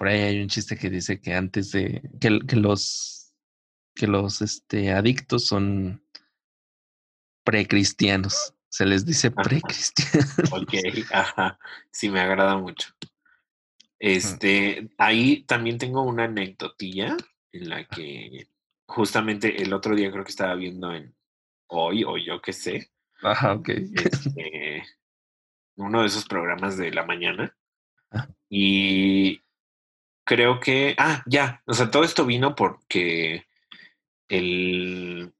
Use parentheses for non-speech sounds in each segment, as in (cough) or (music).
Por ahí hay un chiste que dice que antes de que, que los que los este, adictos son precristianos. Se les dice precristianos. Ok, ajá. Sí, me agrada mucho. Este, ahí también tengo una anecdotilla en la que justamente el otro día creo que estaba viendo en hoy o yo qué sé. Ajá, ok. Este, uno de esos programas de la mañana. Ah. Y creo que, ah, ya, o sea, todo esto vino porque el,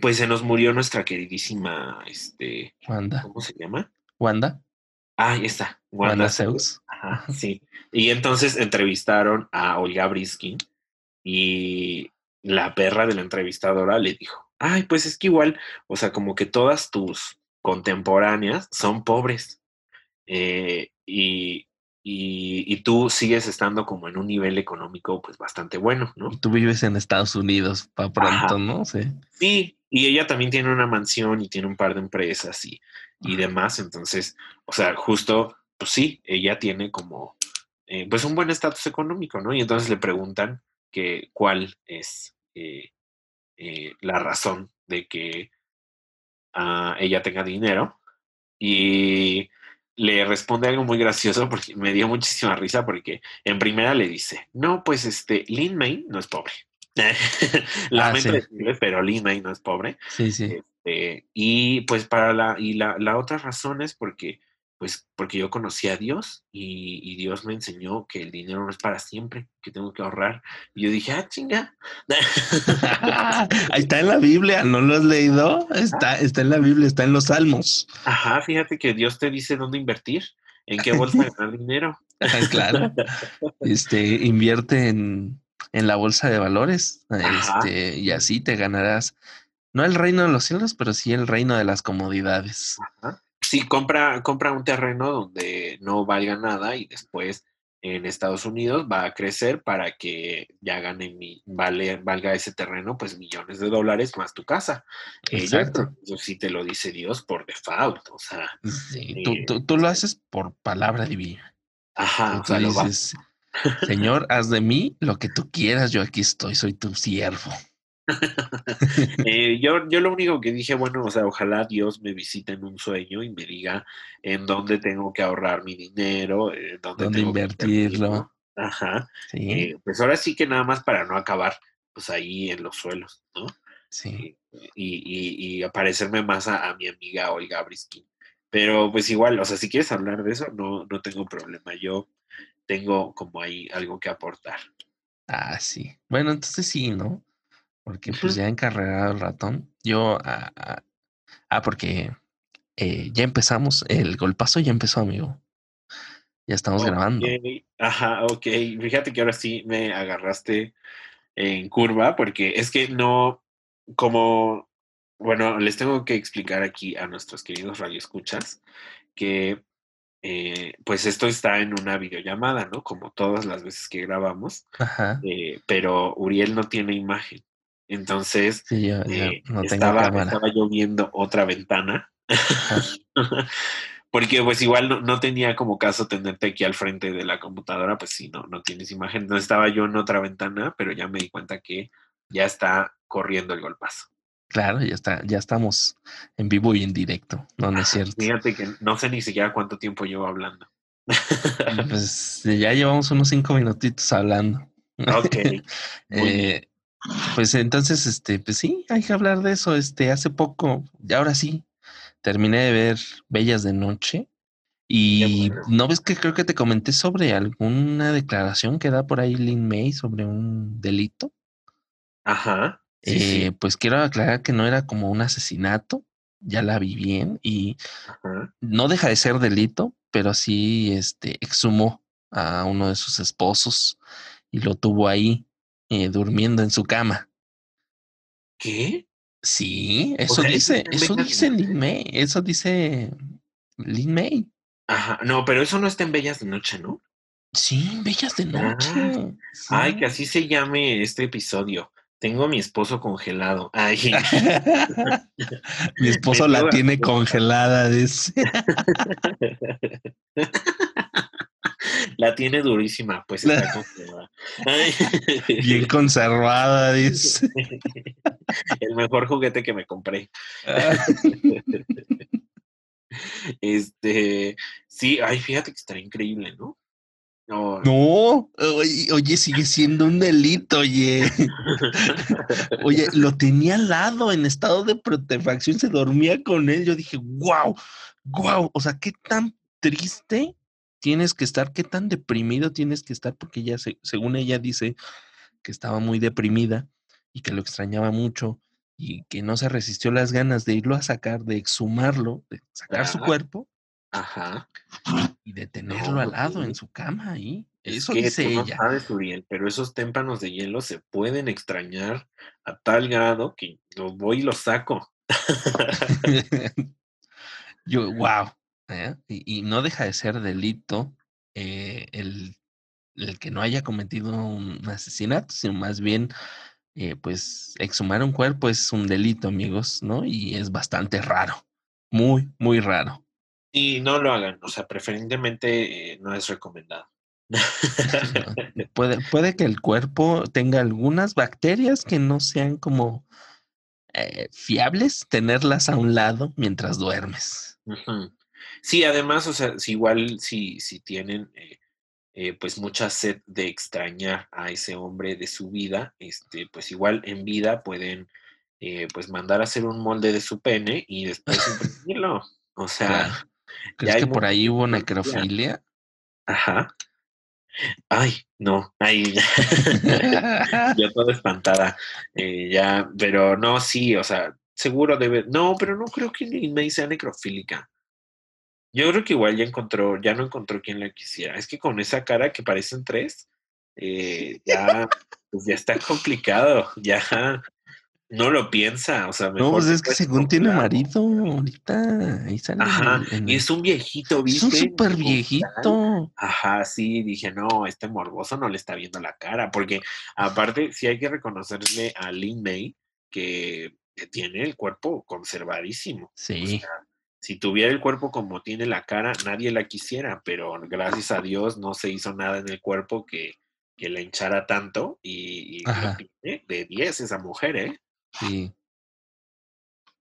pues se nos murió nuestra queridísima, este, Wanda. ¿cómo se llama? Wanda. Ah, ahí está. Wanda Zeus. Ajá, sí. Y entonces entrevistaron a Olga Briskin y la perra de la entrevistadora le dijo, ay, pues es que igual, o sea, como que todas tus contemporáneas son pobres. Eh, y, y, y, tú sigues estando como en un nivel económico pues bastante bueno, ¿no? Y tú vives en Estados Unidos para pronto, Ajá. ¿no? Sí. Sí, y ella también tiene una mansión y tiene un par de empresas y, y demás, entonces, o sea, justo, pues sí, ella tiene como, eh, pues un buen estatus económico, ¿no? Y entonces le preguntan que cuál es eh, eh, la razón de que uh, ella tenga dinero y le responde algo muy gracioso porque me dio muchísima risa porque en primera le dice, no, pues este, Lin May no es pobre. (laughs) Lamento Ah, sí. pero Lin May no es pobre. Sí, sí. Este, y pues para la, y la, la otra razón es porque, pues, porque yo conocí a Dios y, y Dios me enseñó que el dinero no es para siempre, que tengo que ahorrar. Y yo dije, ah, chinga. (laughs) (laughs) Ahí está en la Biblia, ¿no lo has leído? Está, está en la Biblia, está en los Salmos. Ajá, fíjate que Dios te dice dónde invertir, en qué bolsa (laughs) ganar dinero. Ah, claro. Este, invierte en, en la bolsa de valores. Este, y así te ganarás, no el reino de los cielos, pero sí el reino de las comodidades. Ajá. Sí, compra, compra un terreno donde no valga nada y después en Estados Unidos va a crecer para que ya gane mi, vale, valga ese terreno pues millones de dólares más tu casa. Exacto. eso sí te lo dice Dios por default, o sea, Sí, eh, tú, tú lo haces por palabra divina. ajá, o sea, lo va- dices, Señor, haz de mí lo que tú quieras, yo aquí estoy, soy tu siervo. (laughs) Eh, yo, yo lo único que dije, bueno, o sea, ojalá Dios me visite en un sueño y me diga en dónde tengo que ahorrar mi dinero, eh, dónde, Dónde tengo que invertirlo. invertirlo. Ajá. Sí, Eh, pues ahora sí que nada más para no acabar pues ahí en los suelos, ¿no? sí. Y, y, y aparecerme más a, a mi amiga Olga Briskin. Pero pues igual, o sea, si quieres hablar de eso, no, no tengo problema. Yo tengo como ahí algo que aportar. Ah, sí. Bueno, entonces sí, ¿no? Porque pues Ujú. ya encarregado el ratón. Yo, ah, ah, ah, porque eh, ya empezamos, el golpazo ya empezó, amigo. Ya estamos grabando. Ok, Ajá, ok. Fíjate que ahora sí me agarraste en curva porque es que no, como, bueno, les tengo que explicar aquí a nuestros queridos radioescuchas que eh, pues esto está en una videollamada, ¿no? Como todas las veces que grabamos, Ajá. eh, pero Uriel no tiene imagen. Entonces, Sí, yo eh, no estaba, estaba yo viendo otra ventana. (laughs) Porque pues igual no, no, tenía como caso tenerte aquí al frente de la computadora, pues sí, no, no tienes imagen. Entonces estaba yo en otra ventana, pero ya me di cuenta que ya está corriendo el golpazo. Claro, ya está, ya estamos en vivo y en directo. No, no es cierto. Fíjate que no sé ni siquiera cuánto tiempo llevo hablando. (laughs) Pues ya llevamos unos cinco minutitos hablando. Ok. (laughs) eh, pues entonces, este, pues sí, hay que hablar de eso. Este, hace poco, y ahora sí, terminé de ver Bellas de Noche. Y bueno. no ves que creo que te comenté sobre alguna declaración que da por ahí Lin May sobre un delito. Ajá. Sí, eh, sí. Pues quiero aclarar que no era como un asesinato, ya la vi bien y Ajá. no deja de ser delito, pero sí este, exhumó a uno de sus esposos y lo tuvo ahí eh, durmiendo en su cama. ¿Qué? Sí, eso sea, dice, ¿eso eso dice Lin May, eso dice Lin May. Ajá. No, pero eso no está en Bellas de Noche, ¿no? Sí, Bellas de Ah, Noche. sí. Ay, que así se llame este episodio. Tengo a mi esposo congelado. (laughs) Ay. Mi esposo Me la tiene congelada, dice. (laughs) (laughs) La tiene durísima, pues está conservada. (laughs) Bien conservada, dice. (laughs) El mejor juguete que me compré. Ah. (laughs) Este, sí, ay, fíjate que estaría increíble, ¿no? No, oye, oye, sigue siendo un delito, oye. Oye, lo tenía al lado en estado de protefacción, se dormía con él. Yo dije, wow, wow, o sea, qué tan triste tienes que estar, qué tan deprimido tienes que estar, porque ella, según ella dice que estaba muy deprimida y que lo extrañaba mucho y que no se resistió las ganas de irlo a sacar, de exhumarlo, de sacar su cuerpo. Ajá. Y de tenerlo al lado en su cama ahí. Eso que dice tú ella. No sabes, Uriel, pero esos témpanos de hielo se pueden extrañar a tal grado que los voy y los saco. (laughs) Yo, wow. ¿Eh? Y, no deja de ser delito eh, el, el, que no haya cometido un asesinato, sino más bien, eh, pues, exhumar un cuerpo es un delito, amigos, ¿no? Y es bastante raro. Muy, muy raro. Y no lo hagan, o sea, preferentemente no es recomendado. (laughs) puede, puede que el cuerpo tenga algunas bacterias que no sean como fiables, tenerlas a un lado mientras duermes. Sí, además, o sea, si igual si, si tienen eh, eh, pues mucha sed de extrañar a ese hombre de su vida, este, pues igual en vida pueden eh, pues mandar a hacer un molde de su pene y después (laughs) imprimirlo. O sea, ¿crees que por ahí hubo necrofilia? Ajá. Ay, no, ay, (laughs) ya toda espantada, ya, pero no, sí, o sea, seguro debe, no, pero no creo que me sea necrofílica. Yo creo que igual ya encontró, ya no encontró quien la quisiera. Es que con esa cara que parecen tres, eh, (laughs) ya, pues ya está complicado, ya no lo piensa, o sea, No, pues es que según tiene marido ahorita, ahí sale. Ajá, y es un viejito, ¿viste? Es un súper viejito. Ajá, sí, dije, no, este morboso no le está viendo la cara, porque aparte sí hay que reconocerle a Lin May que tiene el cuerpo conservadísimo. Sí si tuviera el cuerpo como tiene la cara, nadie la quisiera, pero gracias a Dios no se hizo nada en el cuerpo que, que la hinchara tanto y, de 10 esa mujer, ¿eh? Sí.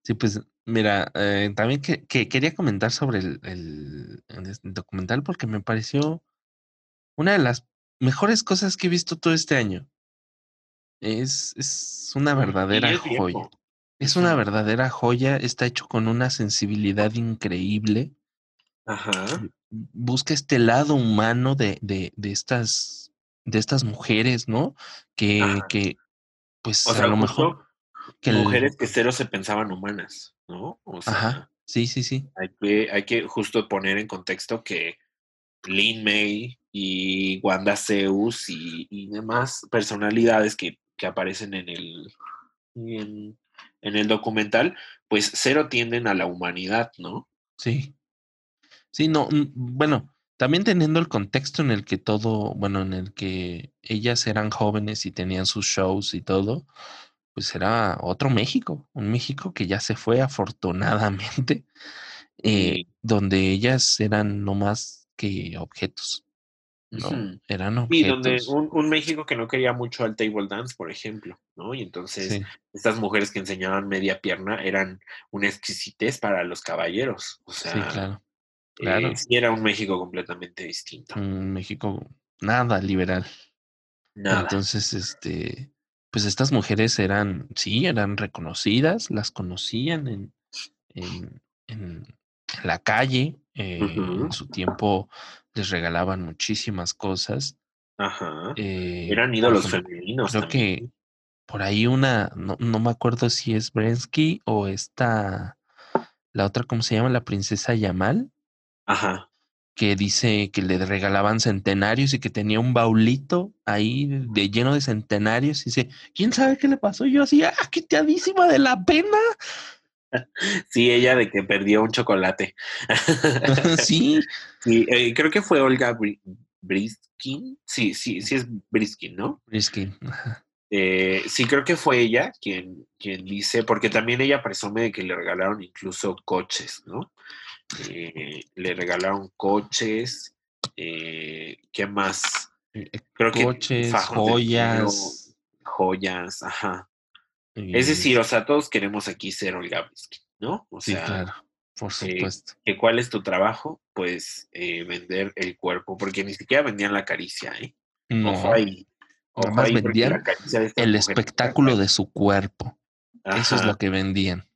Sí, pues mira, eh, también que, quería comentar sobre el, el, documental porque me pareció una de las mejores cosas que he visto todo este año. Es, es una verdadera joya. Es una verdadera joya, está hecho con una sensibilidad increíble. Ajá. Busca este lado humano de, de, de estas, de estas mujeres, ¿no? Que, que pues a lo mejor. Que mujeres que cero se pensaban humanas, ¿no? O sea, Ajá. Sí, sí, sí. Hay que, hay que justo poner en contexto que Lin May y Wanda Zeus y, y demás personalidades que, que aparecen en el en, en el documental, pues cero tienden a la humanidad, ¿no? Sí. Sí, no, bueno, también teniendo el contexto en el que todo, bueno, en el que ellas eran jóvenes y tenían sus shows y todo, pues era otro México, un México que ya se fue afortunadamente, eh, donde ellas eran no más que objetos. ¿No? Eran objetos. Y donde un, México que no quería mucho al table dance, por ejemplo, ¿no? Y entonces estas mujeres que enseñaban media pierna eran una exquisitez para los caballeros. O sea, sí, claro. claro. Eh, era un México completamente distinto. Un México nada liberal. Nada. Entonces, este, pues estas mujeres eran, sí, eran reconocidas, las conocían en, en, en, la calle, eh, en su tiempo les regalaban muchísimas cosas. Ajá. Eh, Eran ídolos femeninos. Creo que por ahí una, no, no, me acuerdo si es Brensky o esta, la otra, ¿cómo se llama? La princesa Yamal. Ajá. Que dice que le regalaban centenarios y que tenía un baulito ahí de lleno de centenarios. Y dice, ¿quién sabe qué le pasó? yo así, ¡ah, de la pena! Sí, ella de que perdió un chocolate. (laughs) sí. Sí, eh, creo que fue Olga Briskin. Sí, sí, sí es Briskin, ¿no? Briskin. Eh, sí, creo que fue ella quien, quien dice, porque también ella presume de que le regalaron incluso coches, ¿no? Eh, le regalaron coches, ¿qué más? Creo que Coches, dinero, joyas. joyas, ajá. Y- Es decir, o sea, todos queremos aquí ser Olga ¿no? O sí, sea, claro, por eh, supuesto. que ¿cuál es tu trabajo? Pues eh, vender el cuerpo, porque ni siquiera vendían la caricia, ¿eh? Ojo No, ahí. nada Ojo más ahí, vendían el espectáculo de su cuerpo. Eso es lo que vendían.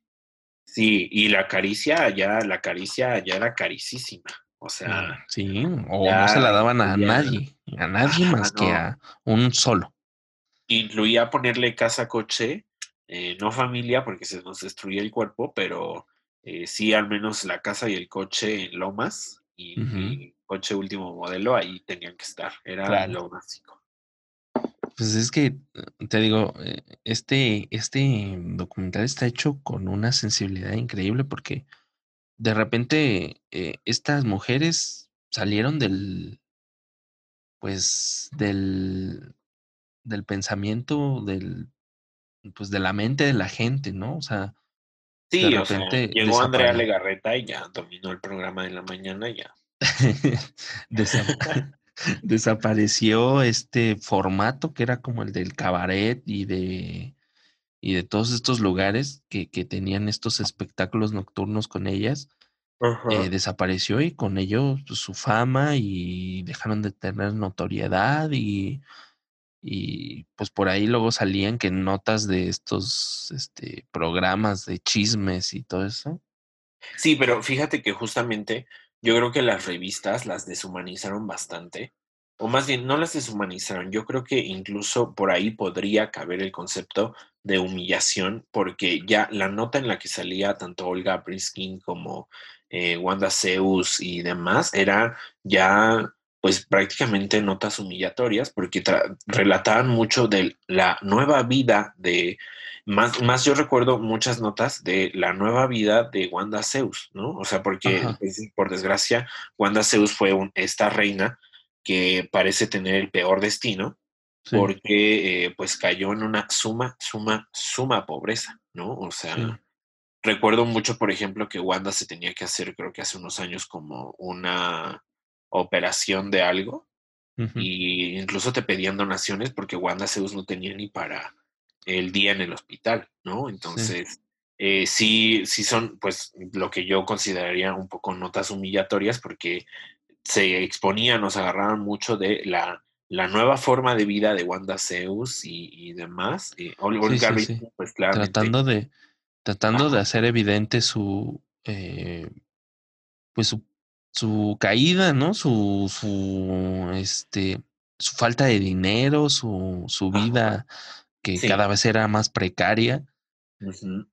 Sí, y la caricia ya, la caricia ya era caricísima. O sea, Sí, o ya no se la daban a nadie, a nadie Ajá, más que a un solo. incluía ponerle casa coche, eh, no familia, porque se nos destruía el cuerpo, pero eh, sí al menos la casa y el coche en Lomas y, y coche último modelo ahí tenían que estar. Era Claro. lo básico. Pues es que, eh, te digo, este, este documental está hecho con una sensibilidad increíble porque de repente eh, estas mujeres salieron del, pues, del, del pensamiento, del, pues, de la mente de la gente, ¿no? O sea, Sí, de o sea, llegó Andrea Legarreta y ya dominó el programa de la mañana y ya. (laughs) Desa- (laughs) desapareció este formato que era como el del cabaret y de y de todos estos lugares que, que tenían estos espectáculos nocturnos con ellas, eh, desapareció y con ello pues, su fama y dejaron de tener notoriedad y, y pues por ahí luego salían que notas de estos este, programas de chismes y todo eso. Sí, pero fíjate que justamente yo creo que las revistas las deshumanizaron bastante, o más bien no las deshumanizaron, yo creo que incluso por ahí podría caber el concepto de humillación, porque ya la nota en la que salía tanto Olga Briskin como eh, Wanda Zeus y demás era ya pues prácticamente notas humillatorias, porque relataban mucho de la nueva vida de más, más yo recuerdo muchas notas de la nueva vida de Wanda Zeus, ¿no? O sea, porque pues, por desgracia, Wanda Zeus fue un- esta reina que parece tener el peor destino Sí, porque eh, pues cayó en una suma, suma, suma pobreza, ¿no? O sea, sí. recuerdo mucho, por ejemplo, que Wanda se tenía que hacer, creo que hace unos años, como una operación de algo Ujú. y incluso te pedían donaciones porque Wanda Zeus no tenía ni para el día en el hospital, ¿no? Entonces, eh, sí, sí son, pues, lo que yo consideraría un poco notas humillatorias porque se exponían, nos agarraban mucho de la, la nueva forma de vida de Wanda Zeus y, y demás. Y Ol- Sí, pues claramente. Tratando de, tratando de hacer evidente su eh, pues su, su caída, ¿no? Su, su este su falta de dinero, su, su vida que Sí. cada vez era más precaria.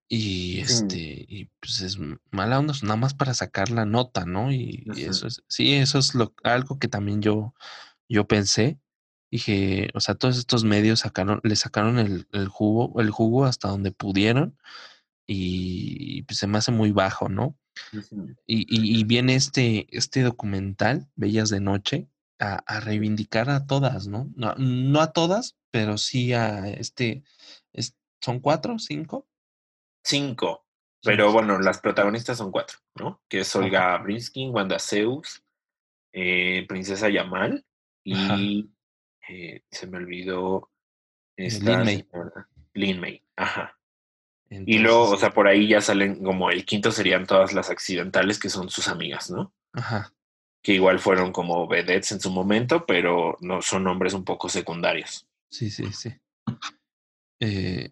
Y este, y pues es mala onda, nada más para sacar la nota, ¿no? Y, y eso es, sí, eso es lo, algo que también yo, yo pensé. Dije, o sea, todos estos medios sacaron, le sacaron el, el jugo, el jugo hasta donde pudieron, y, pues se me hace muy bajo, ¿no? Y, y, y viene este, este documental, Bellas de Noche, a, a reivindicar a todas, ¿no? ¿no? No a todas, pero sí a este, es- ¿son cuatro, cinco? Cinco. Pero bueno, las protagonistas son cuatro, ¿no? Que es Olga Brinsky, Wanda Zeus, eh, Princesa Yamal Ajá. y eh, se me olvidó Eh, esta Lin May. señora, Lin May. Ajá. Y luego, o sea, por ahí ya salen como el quinto serían todas las accidentales que son sus amigas, ¿no? ajá, Que igual fueron como vedettes en su momento, pero no son nombres un poco secundarios. sí, sí, sí. Eh,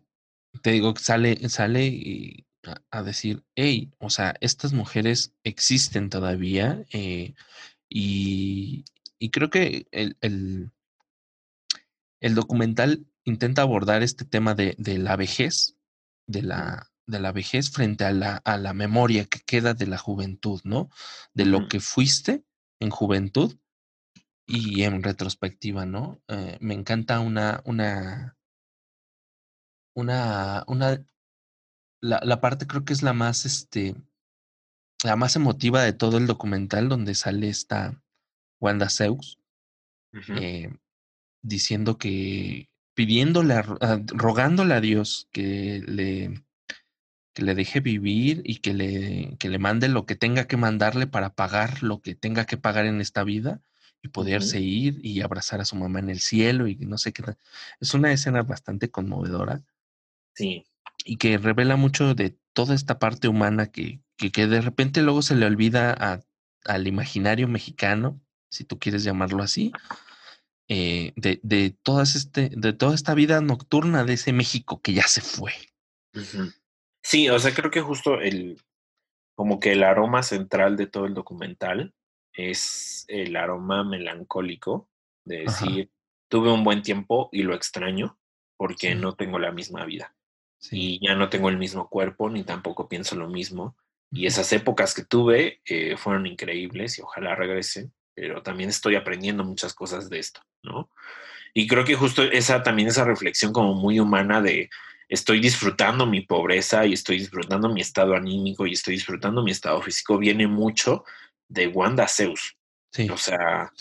te digo que sale, sale y a, a decir, hey, o sea, estas mujeres existen todavía eh, y, y creo que el, el, el documental intenta abordar este tema de, de la vejez, de la, de la vejez frente a la, a la memoria que queda de la juventud, ¿no? De lo que fuiste en juventud y en retrospectiva, ¿no? Eh, me encanta una, una, una, una, la, la parte creo que es la más, este, la más emotiva de todo el documental donde sale esta Wanda Zeus eh, diciendo que, pidiéndole, a- a- rogándole a Dios que le, que le deje vivir y que le, que le mande lo que tenga que mandarle para pagar lo que tenga que pagar en esta vida y poderse ir y abrazar a su mamá en el cielo y no sé qué. Es una escena bastante conmovedora. Sí. Y que revela mucho de toda esta parte humana que, que, de repente luego se le olvida al imaginario mexicano, si tú quieres llamarlo así, eh, de, de, todas este, de toda esta vida nocturna de ese México que ya se fue. Sí, o sea, creo que justo el, como que el aroma central de todo el documental es el aroma melancólico de decir, tuve un buen tiempo y lo extraño porque no tengo la misma vida. Y ya no tengo el mismo cuerpo, ni tampoco pienso lo mismo. Y esas épocas que tuve eh, fueron increíbles y ojalá regresen, pero también estoy aprendiendo muchas cosas de esto, ¿no? Y creo que justo esa también esa reflexión como muy humana de estoy disfrutando mi pobreza y estoy disfrutando mi estado anímico y estoy disfrutando mi estado físico viene mucho de Wanda Zeus. O sea,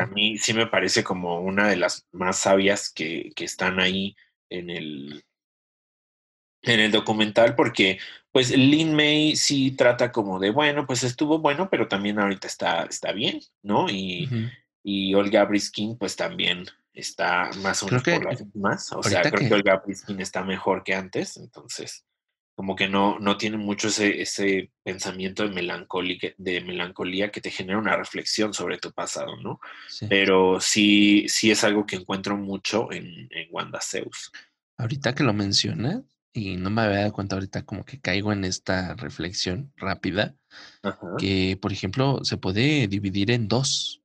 a mí sí me parece como una de las más sabias que, que están ahí en el, en el documental, porque pues Lin May sí trata como de, bueno, pues estuvo bueno, pero también ahorita está, está bien, ¿no? Y, y Olga Briskin pues también está más o menos por las más. O sea, creo que, que Olga Briskin está mejor que antes, entonces como que no, no tiene mucho ese, ese pensamiento de melancolía, de melancolía que te genera una reflexión sobre tu pasado, ¿no? Pero sí, sí es algo que encuentro mucho en, en Wanda Zeus. Ahorita que lo mencionas, y no me había dado cuenta ahorita como que caigo en esta reflexión rápida, que por ejemplo se puede dividir en dos.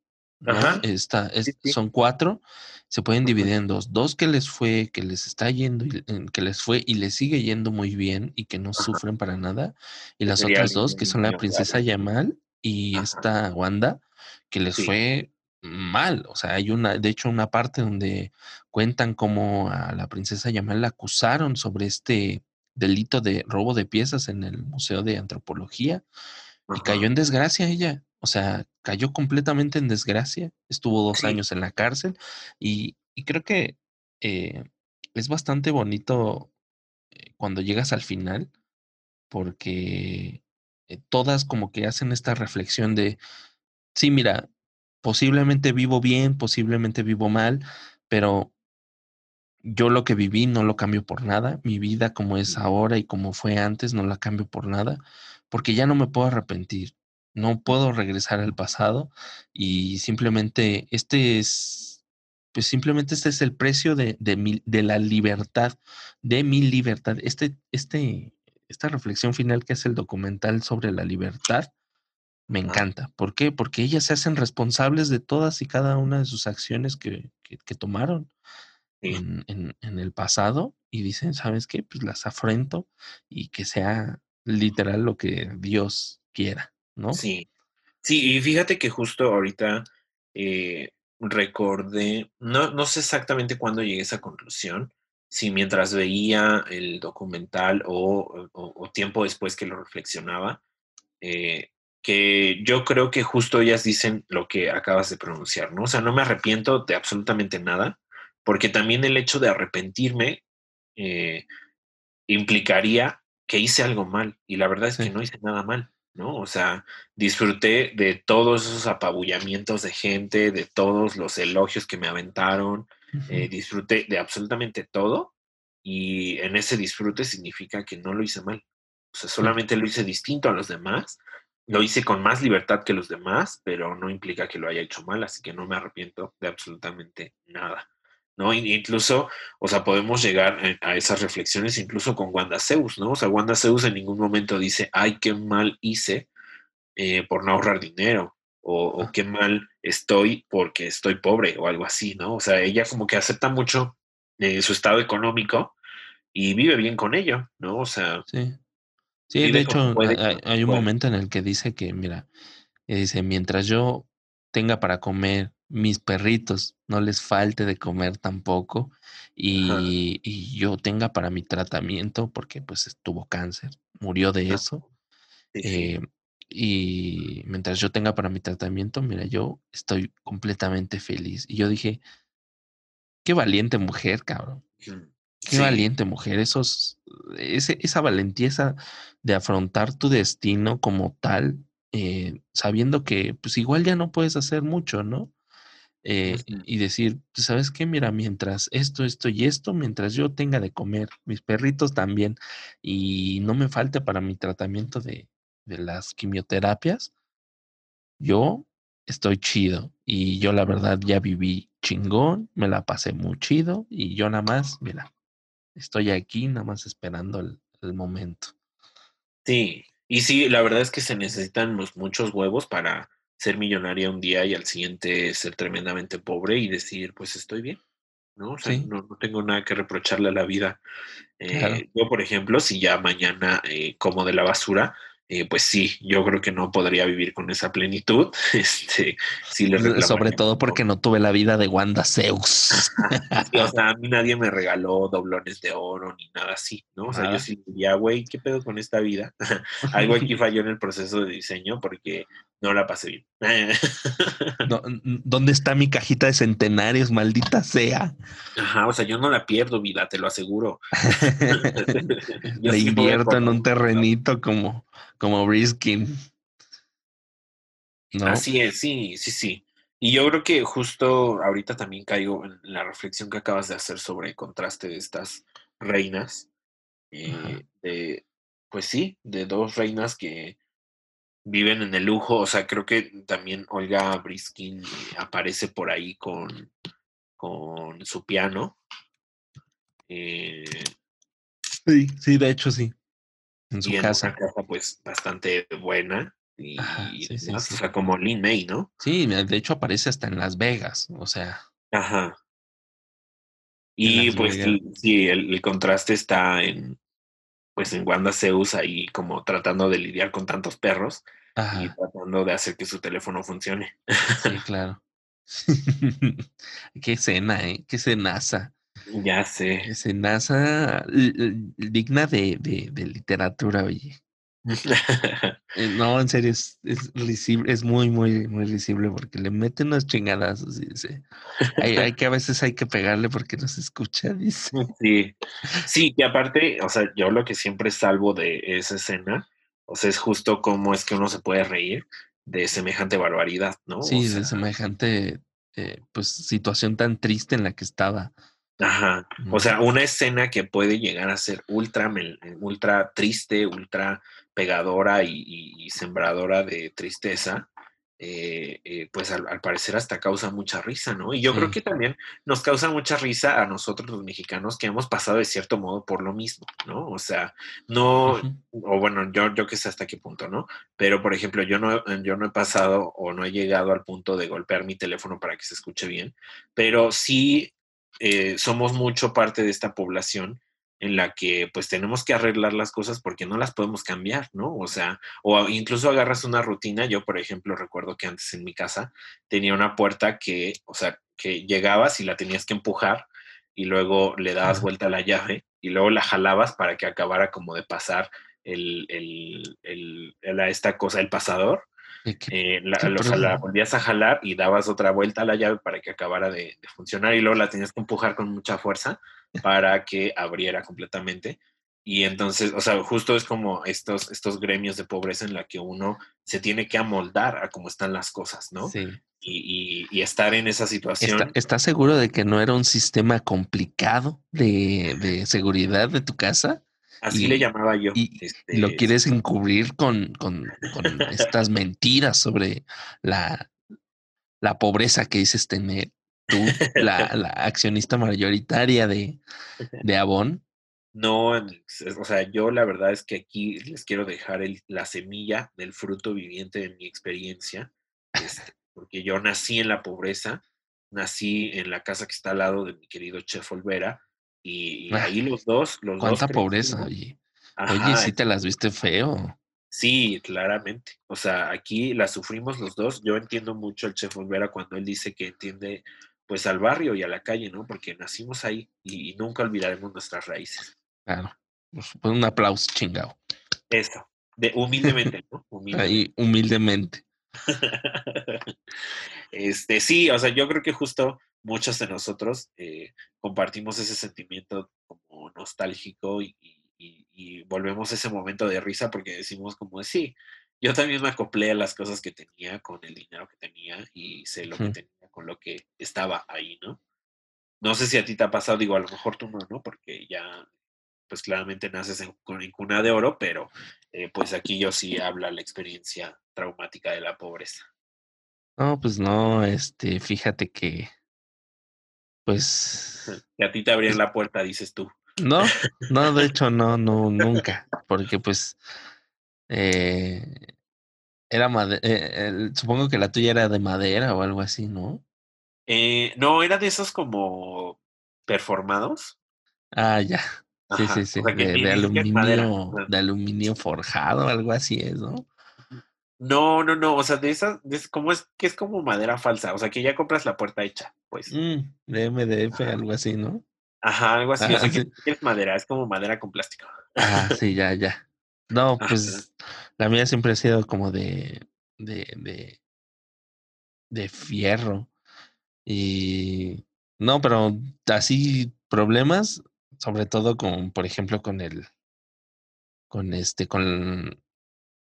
Esta, Son cuatro, se pueden dividir en dos. Dos que les fue, que les está yendo, que les fue y les sigue yendo muy bien y que no sufren para nada. Y las otras dos, que son la princesa Yamal y esta Wanda, que les fue mal. O sea, hay una, de hecho, una parte donde cuentan cómo a la princesa Yamal la acusaron sobre este delito de robo de piezas en el Museo de Antropología y cayó en desgracia ella. O sea, cayó completamente en desgracia. Estuvo dos años en la cárcel y, creo que eh, es bastante bonito eh, cuando llegas al final porque eh, todas como que hacen esta reflexión de, sí, mira, posiblemente vivo bien, posiblemente vivo mal, pero yo lo que viví no lo cambio por nada. Mi vida como es ahora y como fue antes no la cambio por nada, porque ya no me puedo arrepentir. No puedo regresar al pasado y simplemente este es, pues simplemente este es el precio de, de, mi, de la libertad, de mi libertad. Este, este, esta reflexión final que es el documental sobre la libertad, me encanta. ¿Por qué? Porque ellas se hacen responsables de todas y cada una de sus acciones que, que, tomaron en, en, en, el pasado y dicen, ¿sabes qué? Pues las afrento y que sea literal lo que Dios quiera, ¿no? Sí, sí, y fíjate que justo ahorita eh, recordé, no, no sé exactamente cuándo llegué a esa conclusión, si mientras veía el documental o, o, tiempo después que lo reflexionaba, eh, que yo creo que justo ellas dicen lo que acabas de pronunciar, ¿no? O sea, no me arrepiento de absolutamente nada, porque también el hecho de arrepentirme eh, implicaría que hice algo mal, y la verdad es que no hice nada mal, ¿no? O sea, disfruté de todos esos apabullamientos de gente, de todos los elogios que me aventaron, eh, disfruté de absolutamente todo, y en ese disfrute significa que no lo hice mal. O sea, solamente lo hice distinto a los demás lo hice con más libertad que los demás, pero no implica que lo haya hecho mal, así que no me arrepiento de absolutamente nada. ¿no? Incluso, o sea, podemos llegar a esas reflexiones incluso con Wanda Zeus, ¿no? O sea, Wanda Zeus en ningún momento dice, ay, qué mal hice eh, por no ahorrar dinero, o, qué mal estoy porque estoy pobre, o algo así, ¿no? O sea, ella como que acepta mucho eh, su estado económico y vive bien con ello, ¿no? O sea, sí. Sí, de hecho, hay, un momento en el que dice que, mira, eh, dice, mientras yo tenga para comer, mis perritos no les falte de comer tampoco, y, y, yo tenga para mi tratamiento, porque pues tuvo cáncer, murió de eso. Eh, y mientras yo tenga para mi tratamiento, mira, yo estoy completamente feliz. Y yo dije, qué valiente mujer, cabrón. Qué valiente mujer, esos, ese, esa valentía de afrontar tu destino como tal, eh, sabiendo que pues igual ya no puedes hacer mucho, ¿no? eh, y decir, pues, ¿sabes qué? Mira, mientras esto, esto y esto, mientras yo tenga de comer, mis perritos también, y no me falte para mi tratamiento de, de las quimioterapias, yo estoy chido. Y yo la verdad ya viví chingón, me la pasé muy chido, y yo nada más, mira, estoy aquí nada más esperando el, el momento. Sí, y sí, la verdad es que se necesitan muchos huevos para ser millonaria un día y al siguiente ser tremendamente pobre y decir, pues estoy bien, ¿no? O sea, no, no, tengo nada que reprocharle a la vida. Eh, yo, por ejemplo, si ya mañana eh, como de la basura, eh, pues sí, yo creo que no podría vivir con esa plenitud. (laughs) Este, sí le Sobre todo porque no tuve la vida de Wanda Zeus. o (laughs) sea, a mí nadie me regaló doblones de oro ni nada así, ¿no? O sea, yo sí diría, güey, ¿qué pedo con esta vida? (laughs) Algo aquí falló en el proceso de diseño porque no la pasé bien. ¿Dónde está mi cajita de centenarios, maldita sea? Ajá, o sea, yo no la pierdo, vida, te lo aseguro. Le invierto en un terrenito como como Briskin. Así es, sí, sí, sí. Y yo creo que justo ahorita también caigo en la reflexión que acabas de hacer sobre el contraste de estas reinas. Eh, de, pues sí, de dos reinas que viven en el lujo. O sea, creo que también Olga Briskin aparece por ahí con, con su piano. Eh, sí, sí, de hecho sí en su casa. casa pues bastante buena y, o sea, como Lin May, ¿no? Sí, de hecho aparece hasta en Las Vegas, o sea. Ajá. Y pues sí, el, contraste está en, pues en Wanda Zeus ahí como tratando de lidiar con tantos perros y tratando de hacer que su teléfono funcione. Sí, claro. (laughs) qué escena, ¿eh? Qué cenaza. Ya sé. Ese NASA digna de, de, literatura, oye. (laughs) Eh, no, en serio, es, es, es muy, muy, muy risible porque le mete unas chingadas. Dice. Hay, hay, que a veces hay que pegarle porque no se escucha, dice. (laughs) Sí, sí, y aparte, o sea, yo lo que siempre salvo de esa escena, o sea, es justo cómo es que uno se puede reír de semejante barbaridad, ¿no? Sí, de semejante, eh, pues, situación tan triste en la que estaba. Ajá. O sea, una escena que puede llegar a ser ultra, ultra triste, ultra pegadora y, sembradora de tristeza, eh, eh, pues al, parecer hasta causa mucha risa, ¿no? Y yo creo que también nos causa mucha risa a nosotros los mexicanos que hemos pasado de cierto modo por lo mismo, ¿no? O sea, no, o bueno, yo, yo que sé hasta qué punto, ¿no? Pero, por ejemplo, yo no, yo no he pasado o no he llegado al punto de golpear mi teléfono para que se escuche bien, pero sí eh, somos mucho parte de esta población en la que pues tenemos que arreglar las cosas porque no las podemos cambiar, ¿no? O sea, o incluso agarras una rutina, yo por ejemplo recuerdo que antes en mi casa tenía una puerta que, o sea, que llegabas y la tenías que empujar y luego le dabas vuelta a la llave y luego la jalabas para que acabara como de pasar el, el, el, esta cosa, el pasador, eh, la, volvías a jalar y dabas otra vuelta a la llave para que acabara de, funcionar y luego la tenías que empujar con mucha fuerza para que abriera completamente. Y entonces, o sea, justo es como estos, estos gremios de pobreza en la que uno se tiene que amoldar a cómo están las cosas, ¿no? Sí. Y, y, estar en esa situación. ¿Estás seguro de que no era un sistema complicado de, de seguridad de tu casa? Así le llamaba yo. Y este, lo quieres encubrir con, con, con estas mentiras sobre la, la, pobreza que dices tener tú, la, (laughs) la accionista mayoritaria de, de Avon. No, o sea, yo la verdad es que aquí les quiero dejar el, la semilla del fruto viviente de mi experiencia, este, porque yo nací en la pobreza, nací en la casa que está al lado de mi querido Chef Olvera, y, ah, ahí los dos, los ¿Cuánta pobreza, oye? oye, sí te las viste feo. Sí, claramente. O sea, aquí la sufrimos los dos. Yo entiendo mucho al chef Olvera cuando él dice que entiende pues al barrio y a la calle, ¿no? Porque nacimos ahí y, nunca olvidaremos nuestras raíces. Claro. Pues un aplauso chingado. Eso. De, humildemente, ¿no? Humildemente. (laughs) Ahí, humildemente. (laughs) este, sí, o sea, yo creo que justo muchos de nosotros eh, compartimos ese sentimiento como nostálgico y, volvemos a ese momento de risa porque decimos como, sí, yo también me acoplé a las cosas que tenía con el dinero que tenía y sé lo que tenía con lo que estaba ahí, ¿no? No sé si a ti te ha pasado, digo, a lo mejor tú no, ¿no? Porque ya, pues claramente naces en, en cuna de oro, pero eh, pues aquí yo sí habla la experiencia traumática de la pobreza. No, pues no, este, fíjate que, pues... (laughs) Que a ti te abrían la puerta, dices tú. No, no, de (laughs) hecho no, no, nunca, porque pues eh, era madera, eh, supongo que la tuya era de madera o algo así, ¿no? Eh, no, era de esos como performados. Ah, ya. Sí, sí, sí. de, aluminio, de aluminio forjado, algo así es, ¿no? No, no, no. O sea, de esas, de, como es que es como madera falsa. O sea, que ya compras la puerta hecha, pues. Mm, de MDF, algo así, ¿no? Ajá, algo así. o sea, que es madera, es como madera con plástico. Ah, sí, ya, ya. No, pues la mía siempre ha sido como de, de, de, de fierro. Y no, pero así problemas, sobre todo con, por ejemplo, con el, con este, con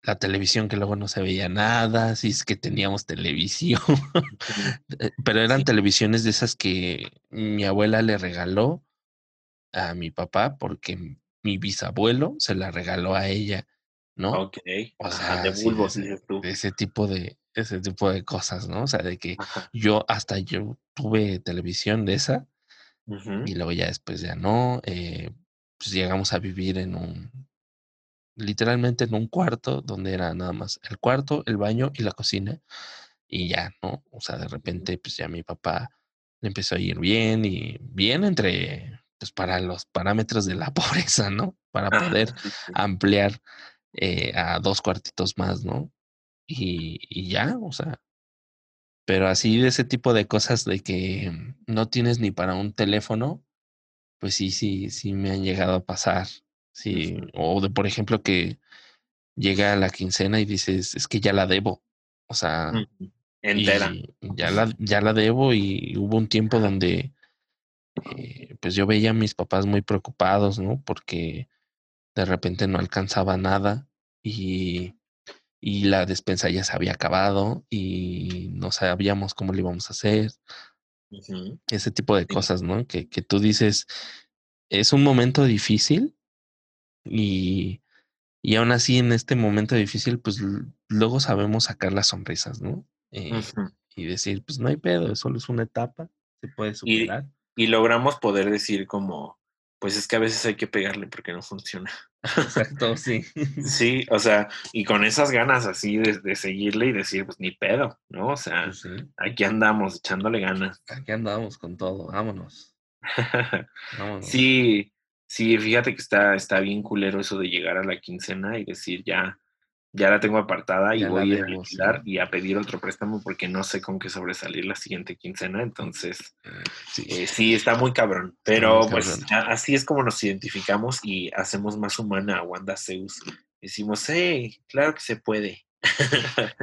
la televisión que luego no se veía nada, si es que teníamos televisión, (laughs) eh, pero eran televisiones de esas que mi abuela le regaló a mi papá porque mi bisabuelo se la regaló a ella, ¿no? Ok. O sea, de bulbos, ese, ese tipo de ese tipo de cosas, ¿no? O sea, de que yo hasta yo tuve televisión de esa y luego ya después ya no, eh, pues llegamos a vivir en un literalmente en un cuarto donde era nada más el cuarto, el baño y la cocina y ya, ¿no? O sea, de repente pues ya mi papá le empezó a ir bien y bien entre, pues para los parámetros de la (laughs) pobreza, ¿no? Para poder ampliar eh, a dos cuartitos más, ¿no? Y, y ya, o sea, pero así de ese tipo de cosas de que no tienes ni para un teléfono, pues sí, sí, sí me han llegado a pasar. Sí, o de por ejemplo que llega la quincena y dices, es que ya la debo. O sea, entera. ya la, ya la debo y hubo un tiempo donde eh, pues yo veía a mis papás muy preocupados, ¿no? Porque de repente no alcanzaba nada y, y la despensa ya se había acabado y no sabíamos cómo le íbamos a hacer. Ese tipo de cosas, ¿no? Que, que tú dices, es un momento difícil, y, y aún así, en este momento difícil, pues luego sabemos sacar las sonrisas, ¿no? Eh, y decir, pues no hay pedo, solo es una etapa, se puede superar. Y, logramos poder decir como, pues es que a veces hay que pegarle porque no funciona. (laughs) Exacto, sí. sí, o sea, y con esas ganas así de, seguirle y decir, pues ni pedo, ¿no? O sea, pues aquí andamos echándole ganas. Aquí andamos con todo, vámonos. (laughs) vámonos. Sí, Sí, fíjate que está, está bien culero eso de llegar a la quincena y decir ya, ya la tengo apartada y voy a alquilar y a pedir otro préstamo porque no sé con qué sobresalir la siguiente quincena. Entonces, eh, sí, está muy cabrón. Pero pues así es como nos identificamos y hacemos más humana a Wanda Zeus. Decimos, hey, claro que se puede.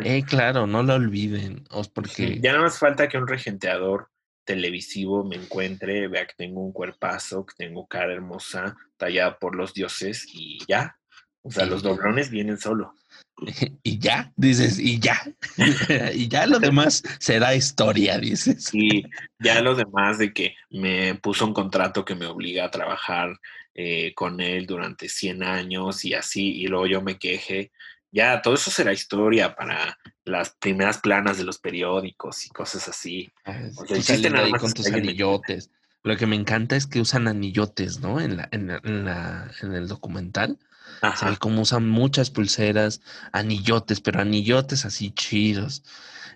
eh, claro, no lo (laughs) olviden. porque... Ya no nos falta que un regenteador televisivo me encuentre, vea que tengo un cuerpazo, que tengo cara hermosa, tallada por los dioses y ya. O sea, los doblones vienen solo. (laughs) Y ya, dices, y ya. (laughs) y ya lo (laughs) demás será historia, dices. Y ya lo demás de que me puso un contrato que me obliga a trabajar eh, con él durante 100 años y así, y luego yo me queje ya todo eso será historia para las primeras planas de los periódicos y cosas así. Ah, o sea, con tus anillotes. Lo que me encanta es que usan anillotes, ¿no? En la, en, la, en el documental. Ajá. cómo usan muchas pulseras, anillotes, pero anillotes así chidos.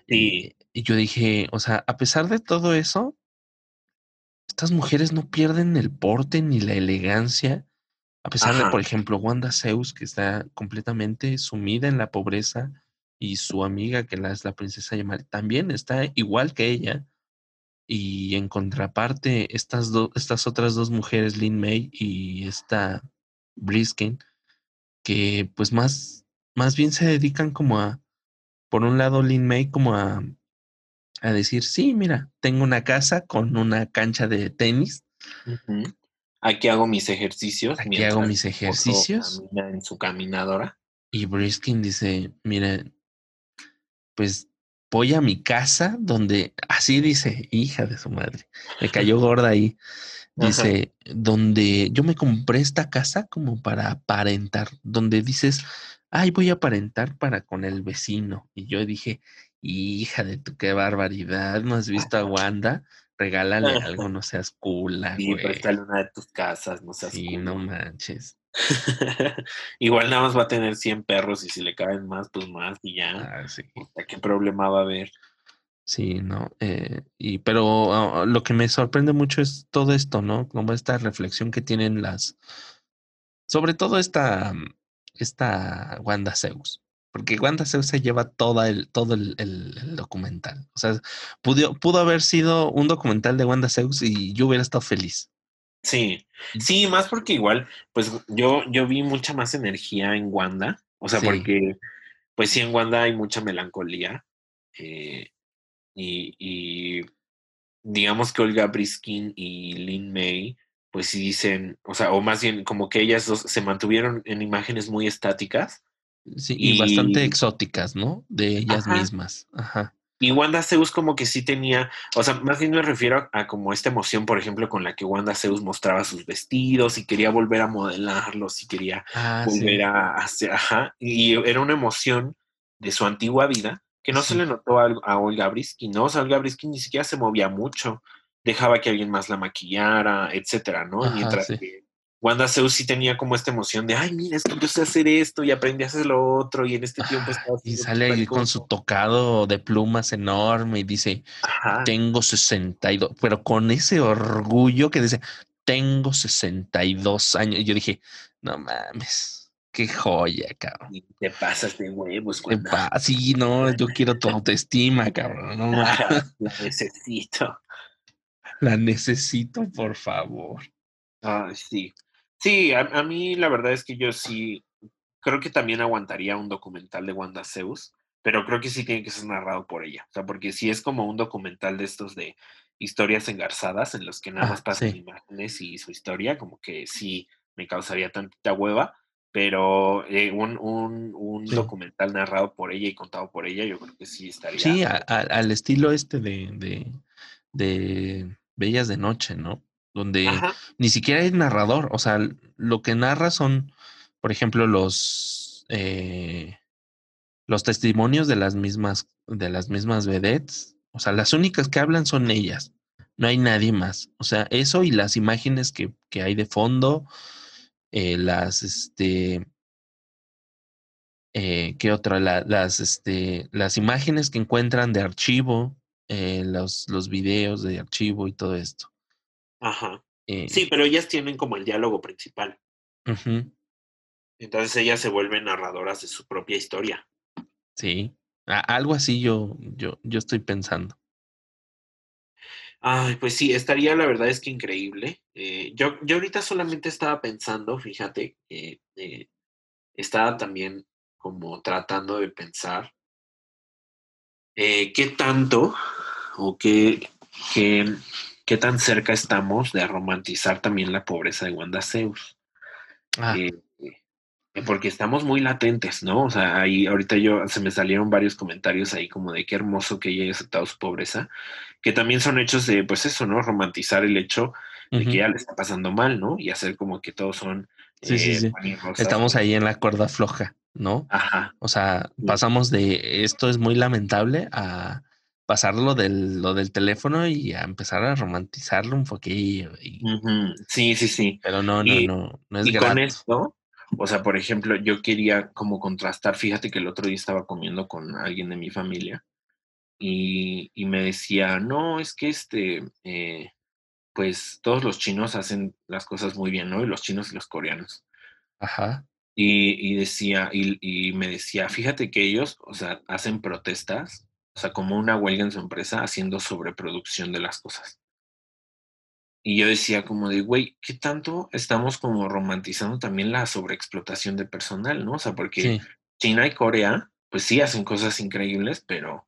Y, y yo dije, o sea, a pesar de todo eso, estas mujeres no pierden el porte ni la elegancia a pesar de, por ejemplo, Wanda Zeus, que está completamente sumida en la pobreza, y su amiga, que es la princesa Yamari, también está igual que ella. Y en contraparte, estas, estas otras dos mujeres, Lin May y esta Briskin, que pues más, más bien se dedican como a, por un lado, Lin May como a, a decir, sí, mira, tengo una casa con una cancha de tenis. Aquí hago mis ejercicios. Aquí hago mis ejercicios. en su caminadora. Y Briskin dice, mire, pues voy a mi casa donde, así dice, hija de su madre, me cayó (laughs) gorda ahí. Dice, donde yo me compré esta casa como para aparentar, donde dices, ay, voy a aparentar para con el vecino. Y yo dije, hija de tu, qué barbaridad, ¿no has visto a Wanda? Regálale (laughs) algo, no seas cula, Sí, préstale una de tus casas, no seas Sí, no manches. (laughs) Igual nada más va a tener 100 perros y si le caben más, pues más y ya. Ah, sí. ¿Qué problema va a haber? Sí, no. Eh, y pero ah, lo que me sorprende mucho es todo esto, ¿no? Como esta reflexión que tienen las, sobre todo esta, esta Wanda Zeus, porque Wanda Zeus se lleva toda el, todo el, el- el documental. O sea, pudo, pudo haber sido un documental de Wanda Zeus y yo hubiera estado feliz. Sí, sí, más porque igual, pues yo, yo vi mucha más energía en Wanda, o sea, Sí. porque, pues sí, en Wanda hay mucha melancolía, eh, y, y digamos que Olga Briskin y Lin May, pues sí dicen, o sea, o más bien como que ellas dos se mantuvieron en imágenes muy estáticas, Sí, y, bastante exóticas, ¿no? De ellas Ajá. mismas. Ajá. Y Wanda Zeus como que sí tenía, o sea, más bien me refiero a, a como esta emoción, por ejemplo, con la que Wanda Zeus mostraba sus vestidos y quería volver a modelarlos y quería Ah, volver sí. a hacer, ajá, y era una emoción de su antigua vida que no se le notó a, a Olga Briskin, ¿no? O sea, Olga Briskin ni siquiera se movía mucho, dejaba que alguien más la maquillara, etcétera, ¿no? Ajá, Mientras sí. que Wanda Zeus sí tenía como esta emoción de, ay, mira, es que yo sé hacer esto y aprendí a hacer lo otro y en este tiempo Ah, estaba y sale ahí con su cosa". tocado de plumas enorme y dice, Ajá. tengo 62, pero con ese orgullo que dice, tengo 62 años. Y yo dije, no mames, qué joya, cabrón. Y te pasas de huevos cuando pa- Sí, no, yo quiero tu autoestima, cabrón. No (laughs) la necesito. la necesito, por favor. Ay, sí. Sí, a, a mí la verdad es que yo sí creo que también aguantaría un documental de Wanda Zeus, pero creo que sí tiene que ser narrado por ella. O sea, porque si es como un documental de estos de historias engarzadas en los que nada Ah, más pasan sí. imágenes y su historia, como que sí me causaría tantita hueva, pero eh, un, un, un Sí. documental narrado por ella y contado por ella, yo creo que sí estaría. Sí, a- a- al estilo este de, de, de Bellas de Noche, ¿no? Donde Ajá, ni siquiera hay narrador, o sea, lo que narra son, por ejemplo, los eh, los testimonios de las mismas de las mismas vedettes, o sea, las únicas que hablan son ellas, no hay nadie más, o sea, eso y las imágenes que, que hay de fondo, eh, las este eh, ¿qué otra? La- las este las imágenes que encuentran de archivo, eh, los los videos de archivo y todo esto. Ajá. Eh, Sí, pero ellas tienen como el diálogo principal. Entonces ellas se vuelven narradoras de su propia historia. sí, a- algo así yo yo yo estoy pensando. Ay, pues sí, estaría la verdad es que increíble. Eh, yo, yo ahorita solamente estaba pensando, fíjate, que eh, estaba también como tratando de pensar eh, qué tanto o qué, qué, qué tan cerca estamos de romantizar también la pobreza de Wanda Zeus. Ah, Eh, eh, porque estamos muy latentes, ¿no? O sea, ahí ahorita yo se me salieron varios comentarios ahí como de qué hermoso que ella haya aceptado su pobreza, que también son hechos de, pues eso, ¿no? Romantizar el hecho de que ella le está pasando mal, ¿no? Y hacer como que todos son Sí, sí, eh, sí. Estamos ahí en la cuerda floja, ¿no? Ajá, O sea, pasamos de esto es muy lamentable a pasarlo del, lo del teléfono y a empezar a romantizarlo un poquillo. y- sí, sí, sí. pero no, no, Y- no, no es Y con esto, o sea, por ejemplo, yo quería como contrastar, fíjate que el otro día estaba comiendo con alguien de mi familia y, y me decía, no, es que este, eh, pues todos los chinos hacen las cosas muy bien, ¿no? Y los chinos y los coreanos. Ajá. Y, y decía, y, y me decía, fíjate que ellos, o sea, hacen protestas, o sea, como una huelga en su empresa haciendo sobreproducción de las cosas. Y yo decía como de, güey, ¿qué tanto estamos como romantizando también la sobreexplotación de personal, ¿no? O sea, porque Sí, China y Corea, pues sí hacen cosas increíbles, pero,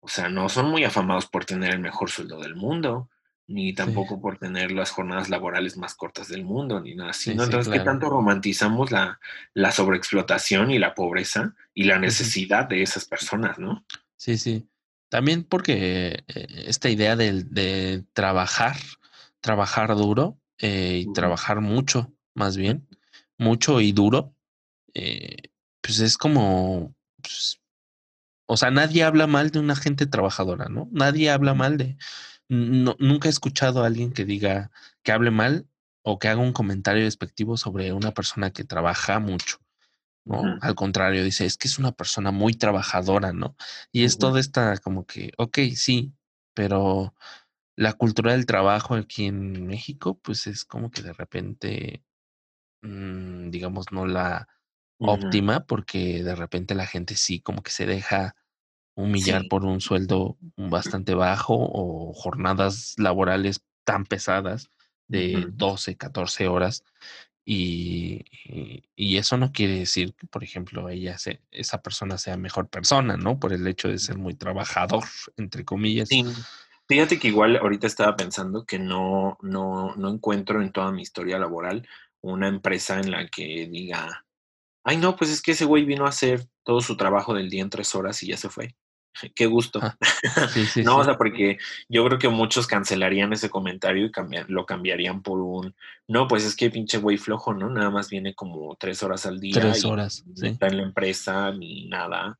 o sea, no son muy afamados por tener el mejor sueldo del mundo, ni tampoco por tener las jornadas laborales más cortas del mundo, ni nada así, Sí, ¿no? sí, Entonces, ¿qué tanto romantizamos la, la sobreexplotación y la pobreza y la necesidad de esas personas, ¿no? Sí, sí. También porque eh, esta idea de, de trabajar, trabajar duro eh, y trabajar mucho, más bien, mucho y duro, eh, pues es como, pues, o sea, nadie habla mal de una gente trabajadora, ¿no? Nadie habla mal de, no, nunca he escuchado a alguien que diga, que hable mal o que haga un comentario despectivo sobre una persona que trabaja mucho. ¿No? Al contrario, dice, es que es una persona muy trabajadora, ¿no? Y es ujú, toda esta como que, ok, sí, pero la cultura del trabajo aquí en México, pues es como que de repente, mm, digamos, no la óptima, porque de repente la gente sí como que se deja humillar Sí. por un sueldo bastante bajo o jornadas laborales tan pesadas de ujú, 12 14 horas y, y, eso no quiere decir que, por ejemplo, ella se, esa persona sea mejor persona, ¿no? Por el hecho de ser muy trabajador, entre comillas. Sí. Fíjate que igual ahorita estaba pensando que no, no, no encuentro en toda mi historia laboral una empresa en la que diga, ay, no, pues es que ese güey vino a hacer todo su trabajo del día en tres horas y ya se fue. (laughs) Qué gusto. Ajá. Sí, sí, (laughs) No, o sea, porque yo creo que muchos cancelarían ese comentario y cambian, lo cambiarían por un, no, pues es que pinche güey flojo, ¿no? Nada más viene como tres horas al día Tres y horas, no está en la empresa ni nada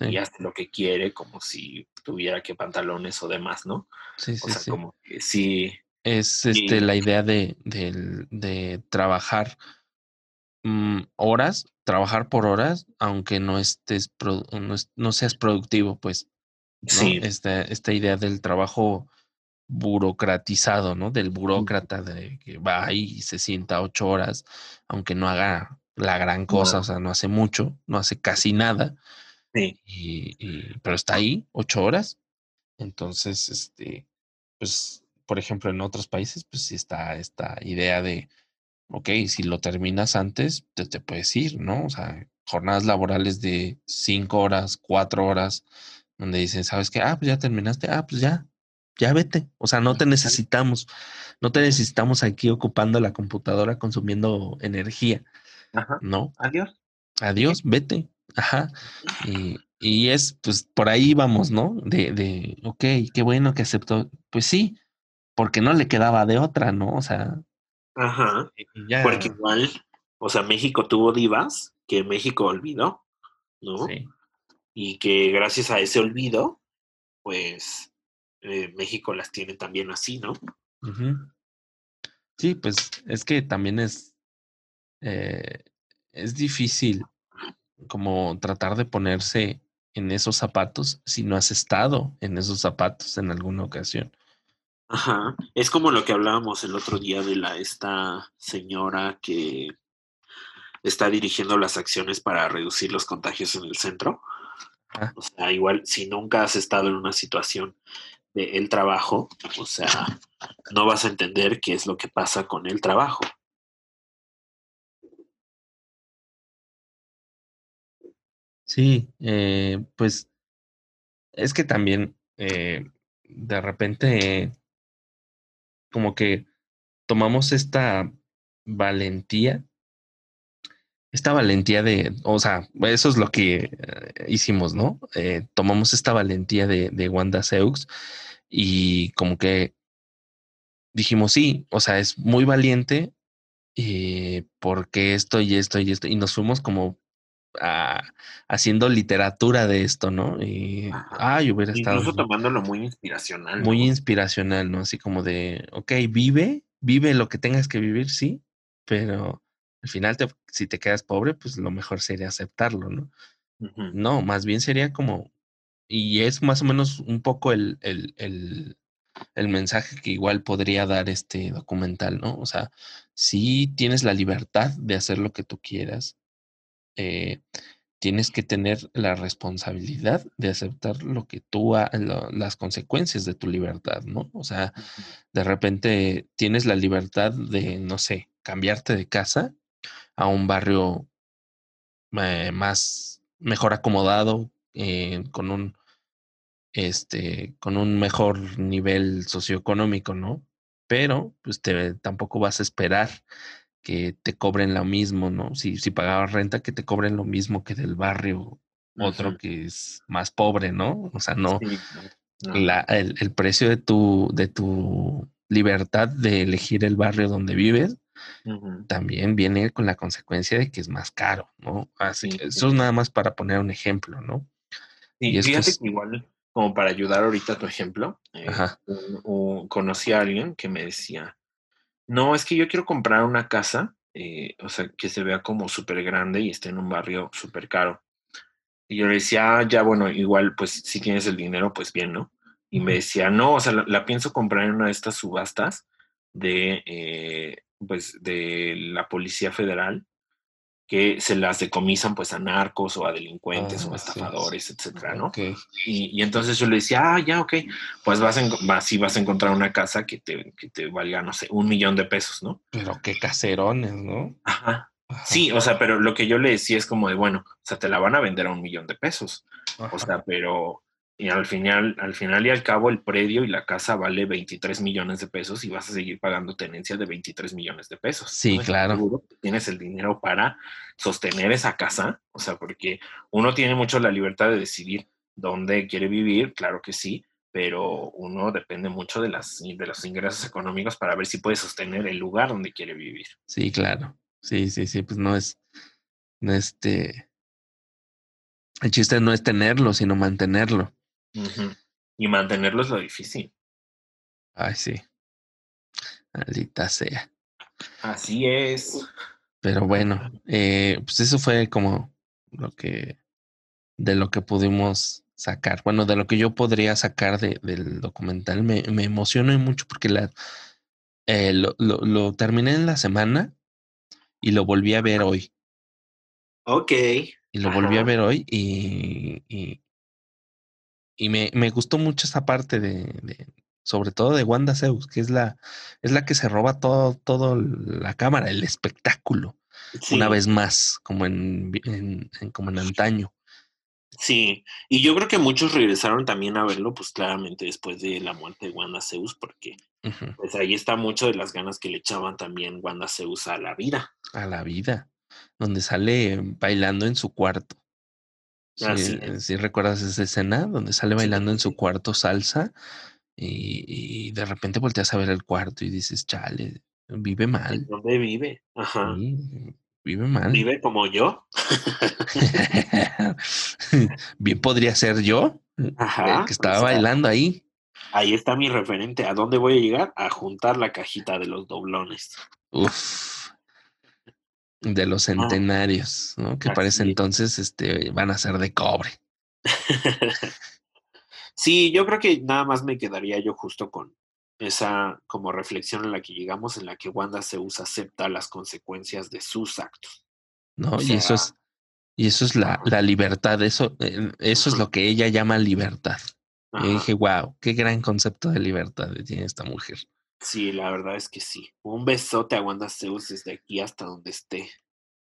y hace lo que quiere como si tuviera que pantalones o demás, ¿no? sí, O sí, sea, sí. como que sí, Es este la idea de, de trabajar mm, horas, trabajar por horas, aunque no estés, pro- no, no seas productivo, pues, ¿no? sí, Esta, esta idea del trabajo burocratizado, ¿no? Del burócrata de que va ahí y se sienta ocho horas, aunque no haga la gran cosa, o sea, no hace mucho, no hace casi nada, sí, y, y- pero está ahí ocho horas. Entonces, este, pues, por ejemplo, en otros países, pues sí está esta idea de, ok, si lo terminas antes, te, te puedes ir, ¿no? O sea, jornadas laborales de cinco horas, cuatro horas, donde dicen, ¿sabes qué? Ah, pues ya terminaste, ah, pues ya, ya vete. O sea, no te necesitamos, no te necesitamos aquí ocupando la computadora, consumiendo energía, ajá, ¿no? adiós, Adiós, vete. Ajá. Y, y es, pues, por ahí vamos, ¿no? De, de, ok, qué bueno que aceptó. Pues sí, porque no le quedaba de otra, ¿no? O sea, Ajá, y porque igual, o sea, México tuvo divas que México olvidó, ¿no? sí. Y que gracias a ese olvido, pues eh, México las tiene también así, ¿no? Sí, pues es que también es, eh, es difícil como tratar de ponerse en esos zapatos si no has estado en esos zapatos en alguna ocasión. Ajá, es como lo que hablábamos el otro día de la esta señora que está dirigiendo las acciones para reducir los contagios en el centro. Ajá. O sea, igual si nunca has estado en una situación de el trabajo, o sea, no vas a entender qué es lo que pasa con el trabajo. Sí, eh, pues es que también eh, de repente como que tomamos esta valentía, esta valentía de, o sea, eso es lo que eh, hicimos, ¿no? Eh, tomamos esta valentía de, de Wanda Seux y como que dijimos, sí, o sea, es muy valiente eh, porque esto y esto y esto, y nos fuimos como a- haciendo literatura de esto, ¿no? Y, ay, hubiera estado Incluso tomándolo muy inspiracional, muy ¿no? inspiracional, ¿no? Así como de, ok, vive, vive lo que tengas que vivir, sí, pero al final te- si te quedas pobre, pues lo mejor sería aceptarlo, ¿no? No, más bien sería como, y es más o menos un poco el, el, el, el mensaje que igual podría dar este documental, ¿no? O sea, si tienes la libertad de hacer lo que tú quieras, eh, tienes que tener la responsabilidad de aceptar lo que tú, ha- lo- las consecuencias de tu libertad, ¿no? O sea, de repente tienes la libertad de, no sé, cambiarte de casa a un barrio eh, más, mejor acomodado, eh, con un, este, con un mejor nivel socioeconómico, ¿no? Pero, pues te, tampoco vas a esperar que te cobren lo mismo, ¿no? Si, si pagabas renta, que te cobren lo mismo que del barrio otro que es más pobre, ¿no? O sea, no, Sí, no, no. la, el, el precio de tu, de tu libertad de elegir el barrio donde vives también viene con la consecuencia de que es más caro, ¿no? Así Sí, que sí, eso es nada más para poner un ejemplo, ¿no? Sí, Y fíjate es- que igual, como para ayudar ahorita a tu ejemplo, eh, Ajá. un- un- conocí a alguien que me decía, no, es que yo quiero comprar una casa, eh, o sea, que se vea como súper grande y esté en un barrio súper caro. Y yo le decía, ah, ya, bueno, igual, pues si tienes el dinero, pues bien, ¿no? Y me decía, no, o sea, la, la pienso comprar en una de estas subastas de, eh, pues, de la Policía Federal, que se las decomisan, pues, a narcos o a delincuentes o a Ah, sí. estafadores, etcétera, ¿no? Y, y entonces yo le decía, ah, ya, ok, pues vas a, vas, sí vas a encontrar una casa que te, que te valga, no sé, un millón de pesos, ¿no? Pero qué caserones, ¿no? Ajá. Ajá, Sí, o sea, pero lo que yo le decía es como de, bueno, o sea, te la van a vender a un millón de pesos. ajá. O sea, pero y al final, al final y al cabo el predio y la casa vale 23 millones de pesos y vas a seguir pagando tenencia de 23 millones de pesos. Sí, ¿no? ¿Estás claro. Tienes el dinero para sostener esa casa, o sea, porque uno tiene mucho la libertad de decidir dónde quiere vivir, claro que sí, pero uno depende mucho de, las, de los ingresos económicos para ver si puede sostener el lugar donde quiere vivir. Sí, claro. Sí, sí, sí, pues no es, no este, el chiste no es tenerlo, sino mantenerlo. Y mantenerlo es lo difícil. Ay, sí. Maldita sea. Así es. Pero bueno, eh, pues eso fue como lo que, de lo que pudimos sacar. Bueno, de lo que yo podría sacar de, del documental. Me, me emocionó mucho porque la, eh, lo, lo, lo terminé en la semana y lo volví a ver hoy. Ok. Y lo volví a ver hoy y, y, y me, me gustó mucho esa parte de, de- sobre todo de Wanda Zeus, que es la, es la que se roba todo, todo la cámara, el espectáculo, una vez más, como en, en- en- como en antaño. sí. Y yo creo que muchos regresaron también a verlo, pues claramente después de la muerte de Wanda Zeus, porque pues ahí está mucho de las ganas que le echaban también Wanda Zeus a la vida. A la vida, donde sale bailando en su cuarto. Así eh, recuerdas esa escena donde sale Sí, bailando en su cuarto salsa y, y de repente volteas a ver el cuarto y dices, chale, vive ¿En mal. dónde vive? Ajá. Sí, vive mal. ¿Vive como yo? (laughs) Bien podría ser yo, el Ajá. que O estaba bailando ahí. ahí está mi referente. ¿A dónde voy a llegar? A juntar la cajita de los doblones. Uf, de los Ah, centenarios, ¿no? Que parece entonces este, van a ser de cobre. (laughs) Sí, yo creo que nada más me quedaría yo justo con esa como reflexión en la que llegamos, en la que Wanda Zeus acepta las consecuencias de sus actos. ¿no? O y eso es, y eso es la, la libertad, eso, eh, eso es lo que ella llama libertad. Y ajá. dije, wow, qué gran concepto de libertad tiene esta mujer. Sí, la verdad es que sí. Un besote a Wanda Zeus desde aquí hasta donde esté.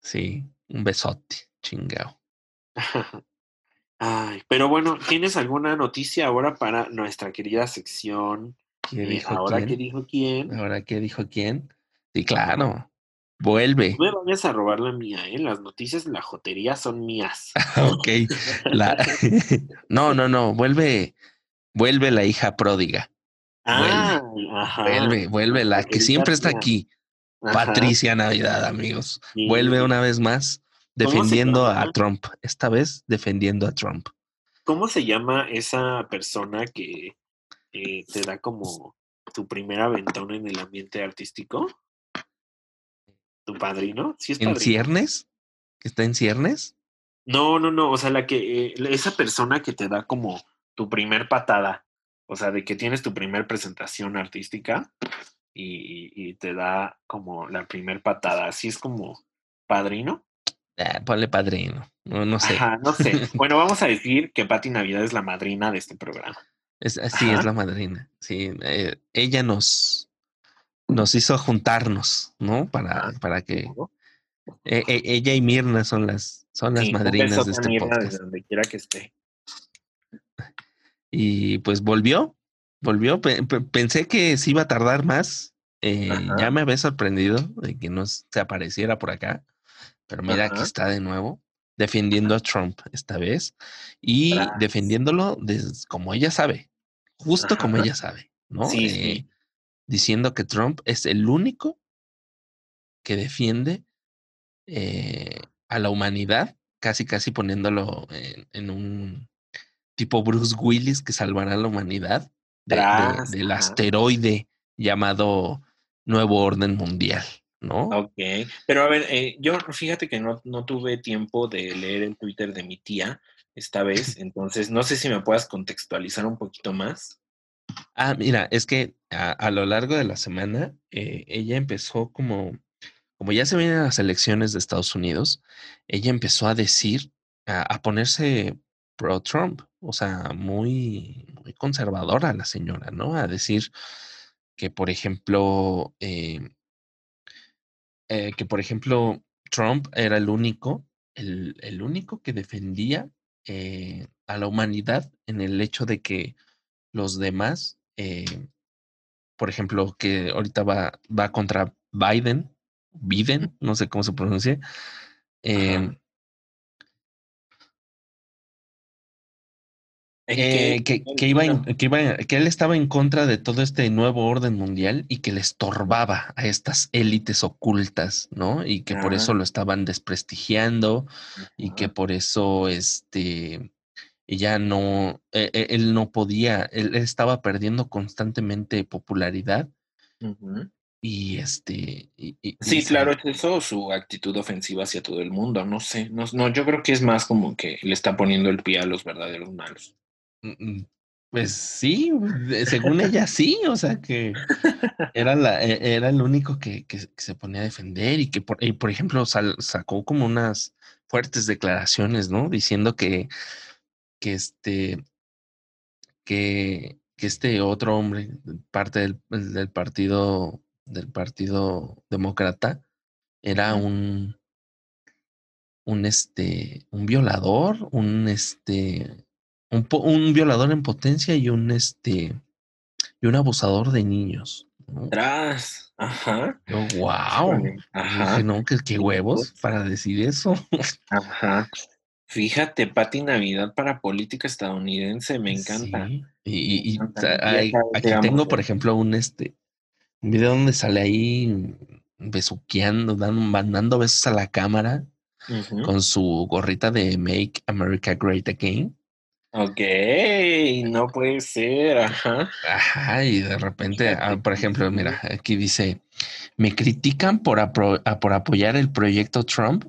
Sí, un besote, chingao. (laughs) Ay, pero bueno, ¿tienes alguna noticia ahora para nuestra querida sección? ¿Qué Eh, dijo ahora quién? dijo quién. Ahora, ¿qué dijo quién? Sí, claro, No vuelve. me vayas a robar la mía, ¿eh? Las noticias de la jotería son mías. (laughs) ok, la... (laughs) no, no, no, vuelve, vuelve la hija pródiga. Vuelve, Ah, ajá. vuelve, vuelve, la que siempre está aquí. Ajá. Patricia Navidad, amigos. Vuelve una vez más ¿Cómo se defendiendo a? Trump. Esta vez defendiendo a Trump. ¿Cómo se llama esa persona que eh, te da como tu primer aventón en el ambiente artístico? ¿Tu padrino? ¿Sí es ¿En padrino? ciernes? ¿Que está en ciernes? No, no, no. O sea, la que eh, esa persona que te da como tu primer patada. O sea, de que tienes tu primer presentación artística y, te da como la primer patada. Así es como padrino. Ah, ponle padrino. No, no sé. Ajá, no sé. (laughs) Bueno, vamos a decir que Pati Navidad es la madrina de este programa. Es, sí, es la madrina. Sí, eh, ella nos, nos hizo juntarnos, ¿no? Para, Ah, para que eh, eh, ella y Mirna son las, son las Sí, madrinas de este Mirna desde podcast. donde quiera que esté. Y pues volvió, volvió. Pe- pe- pensé que se iba a tardar más. Eh, ya me había sorprendido de que no se apareciera por acá. Pero mira, aquí ajá. está de nuevo. defendiendo a Trump esta vez y defendiéndolo como ella sabe, justo como ella sabe, ¿no? Eh, diciendo que Trump es el único que defiende eh, a la humanidad, casi casi poniéndolo en, un tipo Bruce Willis que salvará a la humanidad del asteroide llamado Nuevo Orden Mundial. ¿no? Ok, pero a ver, eh, yo fíjate que no, tuve tiempo de leer el Twitter de mi tía esta vez, (laughs) entonces no sé si me puedas contextualizar un poquito más. Ah, mira, es que a, lo largo de la semana eh, ella empezó como, como ya se vienen las elecciones de Estados Unidos, ella empezó a decir, a, ponerse pro Trump, o sea, muy, muy conservadora la señora, ¿no? A decir que, por ejemplo, eh, eh, que, por ejemplo, Trump era el único, el, el único que defendía eh, a la humanidad en el hecho de que los demás, eh, por ejemplo, que ahorita va, va contra Biden, Biden, no sé cómo se pronuncia, Eh, que, que, iba que, iba que él estaba en contra de todo este nuevo orden mundial y que le estorbaba a estas élites ocultas, ¿no? Y que por eso lo estaban desprestigiando y que por eso este ella no, e, e, él no podía, él, estaba perdiendo constantemente popularidad. Y este. sí, claro, es eso, su actitud ofensiva hacia todo el mundo. No sé, no, no, yo creo que es más como que le está poniendo el pie a los verdaderos malos. Mm, mm, pues sí, según ella sí, o sea que era, la, e, era el único que, se ponía a defender y que, por, y por ejemplo, sacó como unas fuertes declaraciones, ¿no? Diciendo que, que este, que, que este otro hombre, parte del, del partido, del partido demócrata, era un, un este, un violador, un este, un, un, violador en potencia y un este y un abusador de niños. Tras, ajá. wow. Ajá. no, que qué huevos para decir eso. (laughs) Ajá. Fíjate, Pati Navidad para política estadounidense, me encanta. Y, aquí tengo, por ejemplo, un este un video donde sale ahí besuqueando, dando, mandando besos a la cámara con su gorrita de Make America Great Again. Ok, no puede ser, ajá. Ajá, y de repente, ah, por ejemplo, mira, aquí dice, me critican por, por apoyar el proyecto Trump,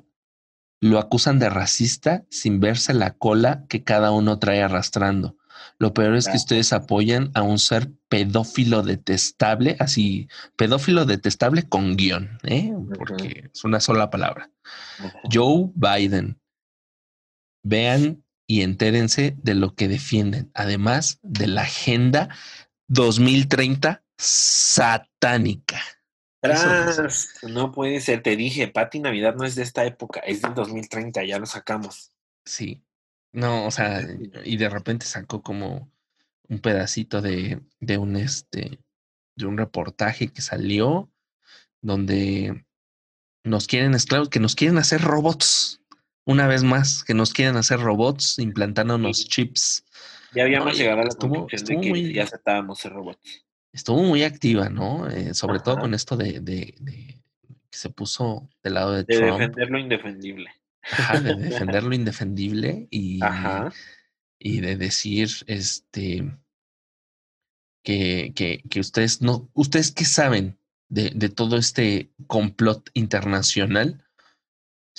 lo acusan de racista sin verse la cola que cada uno trae arrastrando. Lo peor es que ustedes apoyan a un ser pedófilo detestable, así, pedófilo detestable con guion, ¿eh? porque es una sola palabra. Joe Biden. Vean y entérense de lo que defienden, además de la agenda 2030 satánica. no puede ser, te dije, Pati Navidad no es de esta época, es del 2030, ya lo sacamos. Sí, no, o sea, y de repente sacó como un pedacito de, de un este, de un reportaje que salió donde nos quieren, esclavos, que nos quieren hacer robots una vez más, que nos quieren hacer robots implantándonos chips. Ya habíamos llegado a la estuvo, de que muy, ya aceptábamos ser robots. Estuvo muy activa, ¿no? Eh, sobre todo con esto de, de, de, que se puso del lado de, de defender lo indefendible. Ajá, de (laughs) defender lo indefendible y, y de decir, este, que, que, que ustedes no, ustedes qué saben de, de todo este complot internacional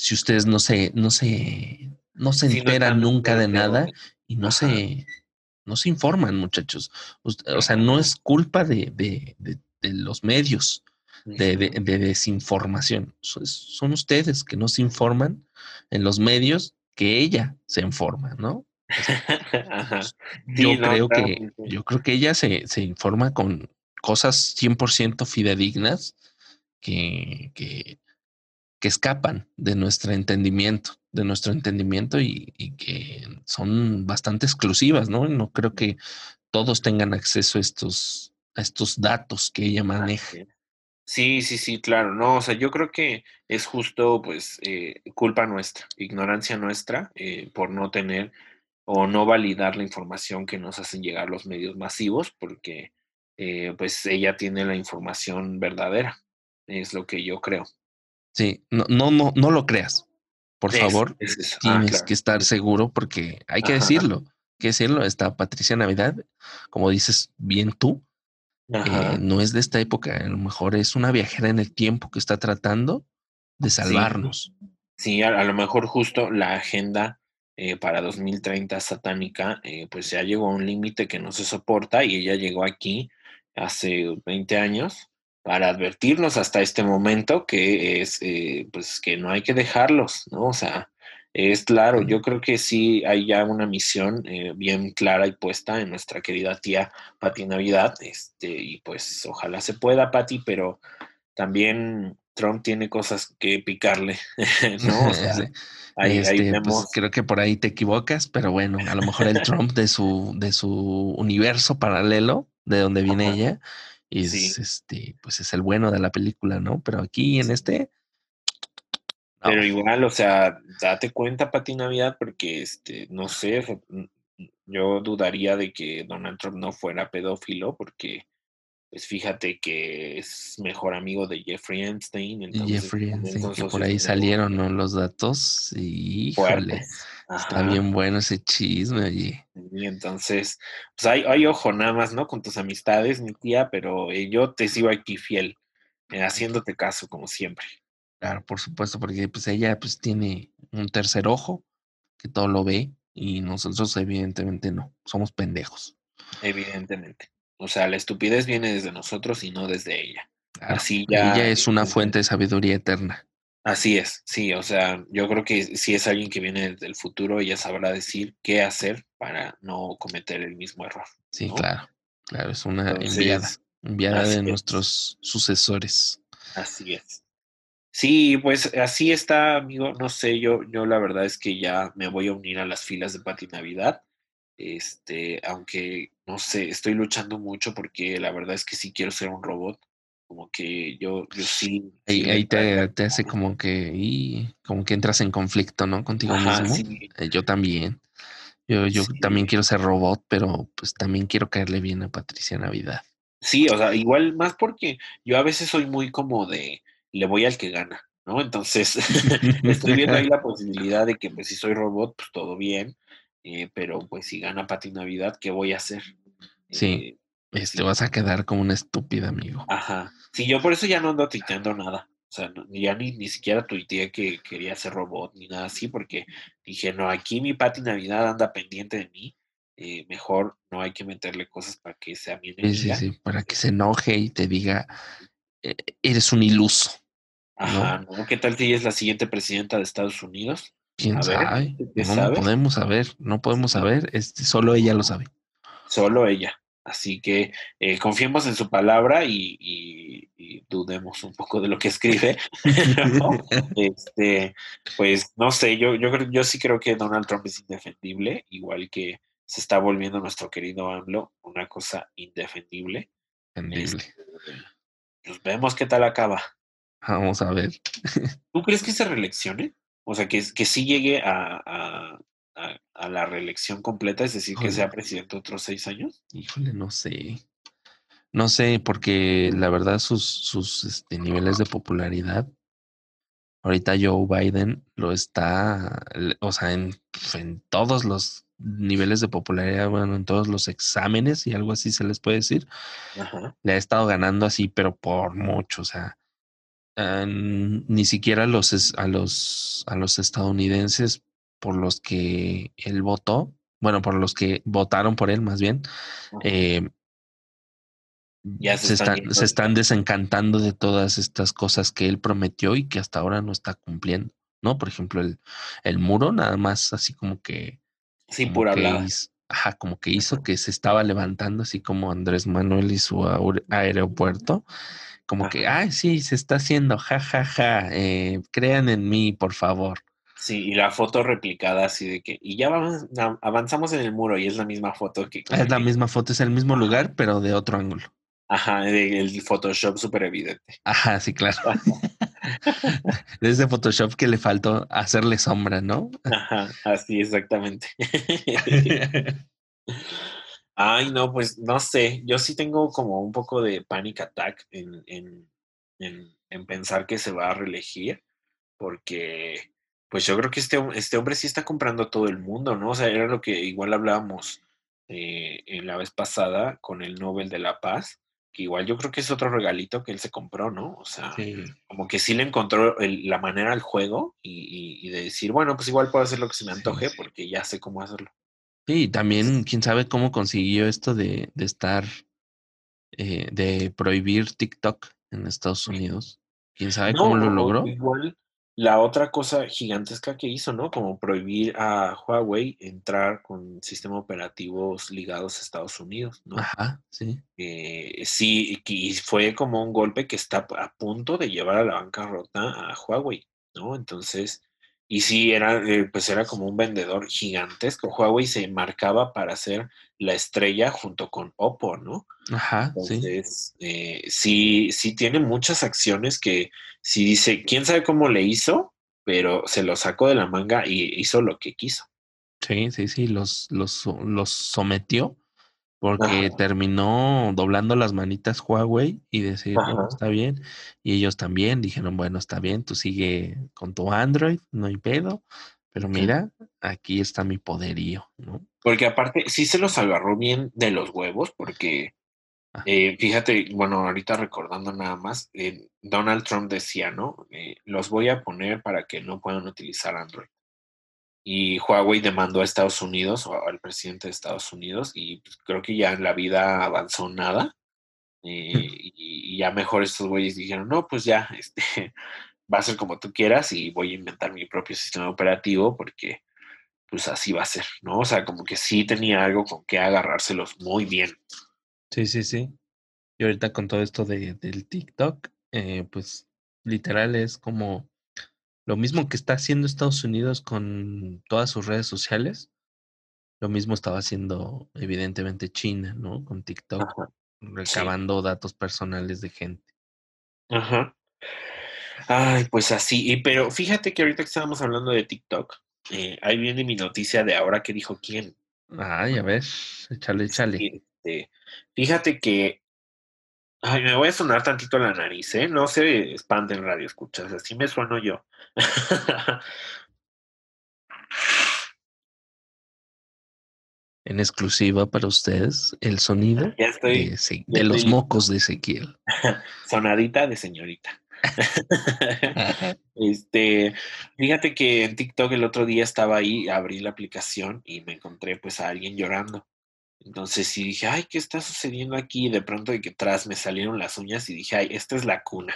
si ustedes no se, no se, no se enteran nunca de nada y no se, no se informan, muchachos. O sea, no es culpa de, de, de, los medios de, desinformación. Son ustedes que no se informan en los medios que ella se informa, ¿no? (laughs) yo creo que yo creo que ella se, se informa con cosas 100% fidedignas que, que, que escapan de nuestro entendimiento, de nuestro entendimiento y, que son bastante exclusivas, ¿no? No creo que todos tengan acceso a estos, a estos datos que ella maneja. Sí, sí, sí, claro. No, o sea, yo creo que es justo, pues, eh, culpa nuestra, ignorancia nuestra, eh, por no tener o no validar la información que nos hacen llegar los medios masivos, porque, eh, pues, ella tiene la información verdadera, es lo que yo creo. Sí, no, no, no, no lo creas. Por Es- favor, es. Ah, tienes claro. que estar seguro porque hay que Ajá. decirlo. Hay que decirlo. Está Patricia Navidad, como dices bien tú, eh, no es de esta época. A lo mejor es una viajera en el tiempo que está tratando de salvarnos. Sí, a, a lo mejor justo la agenda eh, para 2030 satánica, eh, pues ya llegó a un límite que no se soporta y ella llegó aquí hace 20 años para advertirnos hasta este momento que es, eh, pues que no hay que dejarlos, ¿no? O sea, es claro, yo creo que sí hay ya una misión eh, bien clara y puesta en nuestra querida tía Pati Navidad, este, y pues ojalá se pueda, Pati, pero también Trump tiene cosas que picarle, (laughs) ¿no? O sea, (laughs) Sí. ahí, ahí Este, pues, vemos, creo que por ahí te equivocas, pero bueno, a lo mejor el Trump de su, de su universo paralelo, de donde viene Ajá. ella, es Sí. este, pues es el bueno de la película, ¿no? Pero aquí en este, no. pero igual, o sea, date cuenta, Pati Navidad, porque, este, no sé, yo dudaría de que Donald Trump no fuera pedófilo, porque, pues fíjate que es mejor amigo de Jeffrey Epstein, entonces Jeffrey Epstein, que por ahí salieron, ¿no? Los datos. Y híjole, está bien bueno ese chisme, oye. Y entonces, pues hay, hay ojo nada más, ¿no? Con tus amistades, mi tía, pero eh, yo te sigo aquí fiel, eh, haciéndote caso, como siempre. Claro, por supuesto, porque pues ella pues tiene un tercer ojo que todo lo ve y nosotros evidentemente no, somos pendejos. Evidentemente. O sea, la estupidez viene desde nosotros y no desde ella. Claro, Así ya. ella es una fuente de sabiduría eterna. Así es, sí. O sea, yo creo que si es alguien que viene del futuro, ella sabrá decir qué hacer para no cometer el mismo error. Sí, ¿no? claro, claro, es una enviada, Entonces, enviada de es. nuestros sucesores. Así es. Sí, pues así está, amigo. No sé, yo, yo la verdad es que ya me voy a unir a las filas de Pati Navidad. Este, aunque no sé, estoy luchando mucho porque la verdad es que sí quiero ser un robot. Como que yo, yo sí. Ahí, te, te hace como que, y como que entras en conflicto, ¿no? Contigo Ajá, mismo. sí, Eh, Yo también. Yo, yo sí. también quiero ser robot, pero pues también quiero caerle bien a Patricia Navidad. Sí, o sea, igual más porque yo a veces soy muy como de le voy al que gana, ¿no? Entonces, (laughs) estoy viendo ahí (laughs) la posibilidad de que pues si soy robot, pues todo bien, eh, pero pues si gana Pati Navidad, ¿qué voy a hacer? Sí. Eh, Este sí. vas a quedar como una estúpida, amigo. Ajá. Sí, yo por eso ya no ando tuiteando nada. O sea, no- ya ni, ni siquiera tuiteé que quería ser robot ni nada así, porque dije, no, aquí mi Pati Navidad anda pendiente de mí. eh, mejor no hay que meterle cosas para que sea mi Sí, sí, sí, para que se enoje y te diga, "Eh, eres un iluso. Ajá, ¿no? ¿Qué tal si ella es la siguiente presidenta de Estados Unidos? ¿Quién A sabe? ¿qué No, sabe? podemos saber, no podemos saber, este, solo ella lo sabe. Solo ella. Así que eh, confiemos en su palabra y, y- y dudemos un poco de lo que escribe. (laughs) Este, pues no sé, yo, yo, sí creo que Donald Trump es indefendible, igual que se está volviendo nuestro querido AMLO una cosa indefendible. Entendible. Este, pues vemos qué tal acaba. Vamos a ver. (laughs) ¿Tú crees que se reeleccione? O sea, que, que sí llegue a, a- a- a la reelección completa, es decir, que sea presidente otros seis años. Híjole, no sé. No sé, porque la verdad sus, sus este, niveles de popularidad, ahorita Joe Biden lo está, o sea, en, en todos los niveles de popularidad, bueno, en todos los exámenes y algo así se les puede decir, Ajá. le ha estado ganando así, pero por mucho, o sea, ah, ni siquiera a los, a los, a los estadounidenses por los que él votó, bueno, por los que votaron por él más bien, eh, Ya se se, están se están desencantando de todas estas cosas que él prometió y que hasta ahora no está cumpliendo, ¿no? Por ejemplo, el, el muro nada más así como que, Sí, como pura que hablada. hizo, ajá, como que hizo que se estaba levantando así como Andrés Manuel y su aeropuerto, como que, ay, sí, se está haciendo, ja, ja, ja, eh, crean en mí, por favor. Sí, y la foto replicada así de que, y ya vamos, avanzamos en el muro y es la misma foto que Es la misma foto, es el mismo Ajá. lugar, pero de otro ángulo. Ajá, el Photoshop súper evidente. Ajá, sí, claro. (laughs) de ese Photoshop que le faltó hacerle sombra, ¿no? Ajá, así exactamente. (laughs) (laughs) Ay, no, pues no sé. Yo sí tengo como un poco de panic attack en, en, en, pensar que se va a reelegir, porque pues yo creo que este, este hombre sí está comprando todo el mundo, ¿no? O sea, era lo que igual hablábamos eh, en la vez pasada con el Nobel de la Paz, que igual yo creo que es otro regalito que él se compró, ¿no? O sea, como que sí le encontró la manera al juego y, de decir, bueno, pues igual puedo hacer lo que se me antoje porque ya sé cómo hacerlo. Sí, también quién sabe cómo consiguió esto de, de estar, eh, de prohibir TikTok en Estados Unidos. ¿Quién sabe cómo lo logró? Igual la otra cosa gigantesca que hizo, ¿no? Como prohibir a Huawei entrar con sistemas operativos ligados a Estados Unidos, ¿no? Ajá, sí. Eh, sí, y fue como un golpe que está a punto de llevar a la bancarrota a Huawei, ¿no? Entonces, y sí, era, eh, pues era como un vendedor gigantesco. Huawei se marcaba para ser la estrella junto con Oppo, ¿no? Ajá, Entonces, eh, sí. sí, tiene muchas acciones que si dice, quién sabe cómo le hizo, pero se lo sacó de la manga y hizo lo que quiso. Sí, sí, sí, los, los, los sometió porque terminó doblando las manitas Huawei y decir, está bien. Y ellos también dijeron, bueno, está bien, tú sigue con tu Android, no hay pedo. Pero mira, aquí está mi poderío, ¿no? Porque aparte, sí se los agarró bien de los huevos, porque eh, fíjate, bueno, ahorita recordando nada más, eh, Donald Trump decía, ¿no? Eh, los voy a poner para que no puedan utilizar Android y Huawei demandó a Estados Unidos o al presidente de Estados Unidos y pues, creo que ya en la vida avanzó nada eh, y, ya mejor estos güeyes dijeron, no, pues ya, (laughs) este, va a ser como tú quieras y voy a inventar mi propio sistema operativo porque pues así va a ser, ¿no? O sea, como que sí tenía algo con que agarrárselos muy bien. Sí, sí, sí. Y ahorita con todo esto de, del TikTok, eh, pues literal es como lo mismo que está haciendo Estados Unidos con todas sus redes sociales, lo mismo estaba haciendo evidentemente China, ¿no? Con TikTok, recabando datos personales de gente. Ajá. Ay, pues así. Y, pero fíjate que ahorita que estábamos hablando de TikTok, eh, ahí viene mi noticia de ahora que dijo quién. Ay, a ver, échale, échale. Este, fíjate que Ay, me voy a sonar tantito la nariz, ¿eh? No se en radio, escuchas, así me sueno yo. (laughs) en exclusiva para ustedes, el sonido de, los mocos de Ezequiel. (laughs) Sonadita de señorita. (laughs) este, fíjate que en TikTok el otro día estaba ahí, abrí la aplicación y me encontré pues a alguien llorando. Entonces sí dije, ay, ¿qué está sucediendo aquí? de pronto de que atrás me salieron las uñas y dije, ay, esta es la cuna.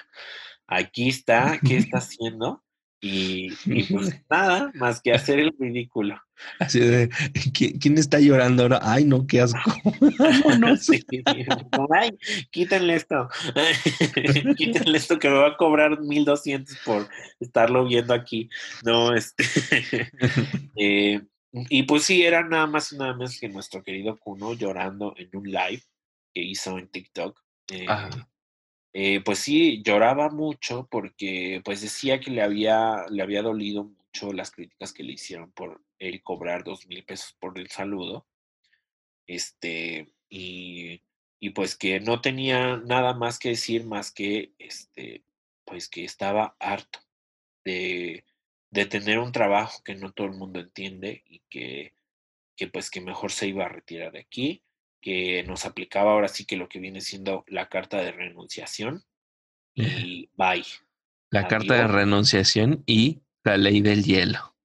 Aquí está, ¿qué está (laughs) haciendo? Y, pues (laughs) nada, más que hacer el ridículo. Así de, ¿quién está llorando ahora? Ay, no, qué asco. (laughs) no, sí, Ay, quítenle esto. quítenle esto que me va a cobrar 1200 por estarlo viendo aquí. No, este. eh, y pues sí, era nada más y nada menos que nuestro querido Kuno llorando en un live que hizo en TikTok. Eh, eh, pues sí, lloraba mucho porque pues decía que le había, le había dolido mucho las críticas que le hicieron por él cobrar dos mil pesos por el saludo. Este, y, y pues que no tenía nada más que decir más que este, pues que estaba harto de de tener un trabajo que no todo el mundo entiende y que, que pues que mejor se iba a retirar de aquí, que nos aplicaba ahora sí que lo que viene siendo la carta de renunciación y bye. La carta de renunciación y la ley del hielo.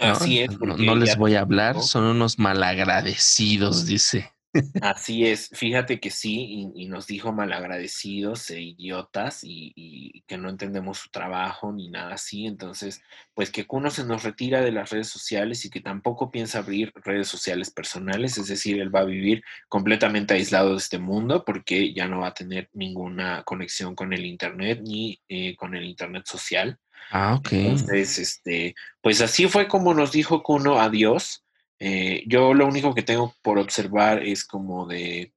Así es. No, les voy a hablar, son unos malagradecidos, dice. Así es, fíjate que sí, y, nos dijo malagradecidos e idiotas y, que no entendemos su trabajo ni nada así. Entonces, pues que uno se nos retira de las redes sociales y que tampoco piensa abrir redes sociales personales, es decir, él va a vivir completamente aislado de este mundo porque ya no va a tener ninguna conexión con el Internet ni eh, con el Internet social. Ah, ok. Entonces, este, pues así fue como nos dijo Kuno adiós. Eh, yo lo único que tengo por observar es como de,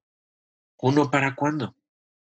¿uno para cuándo?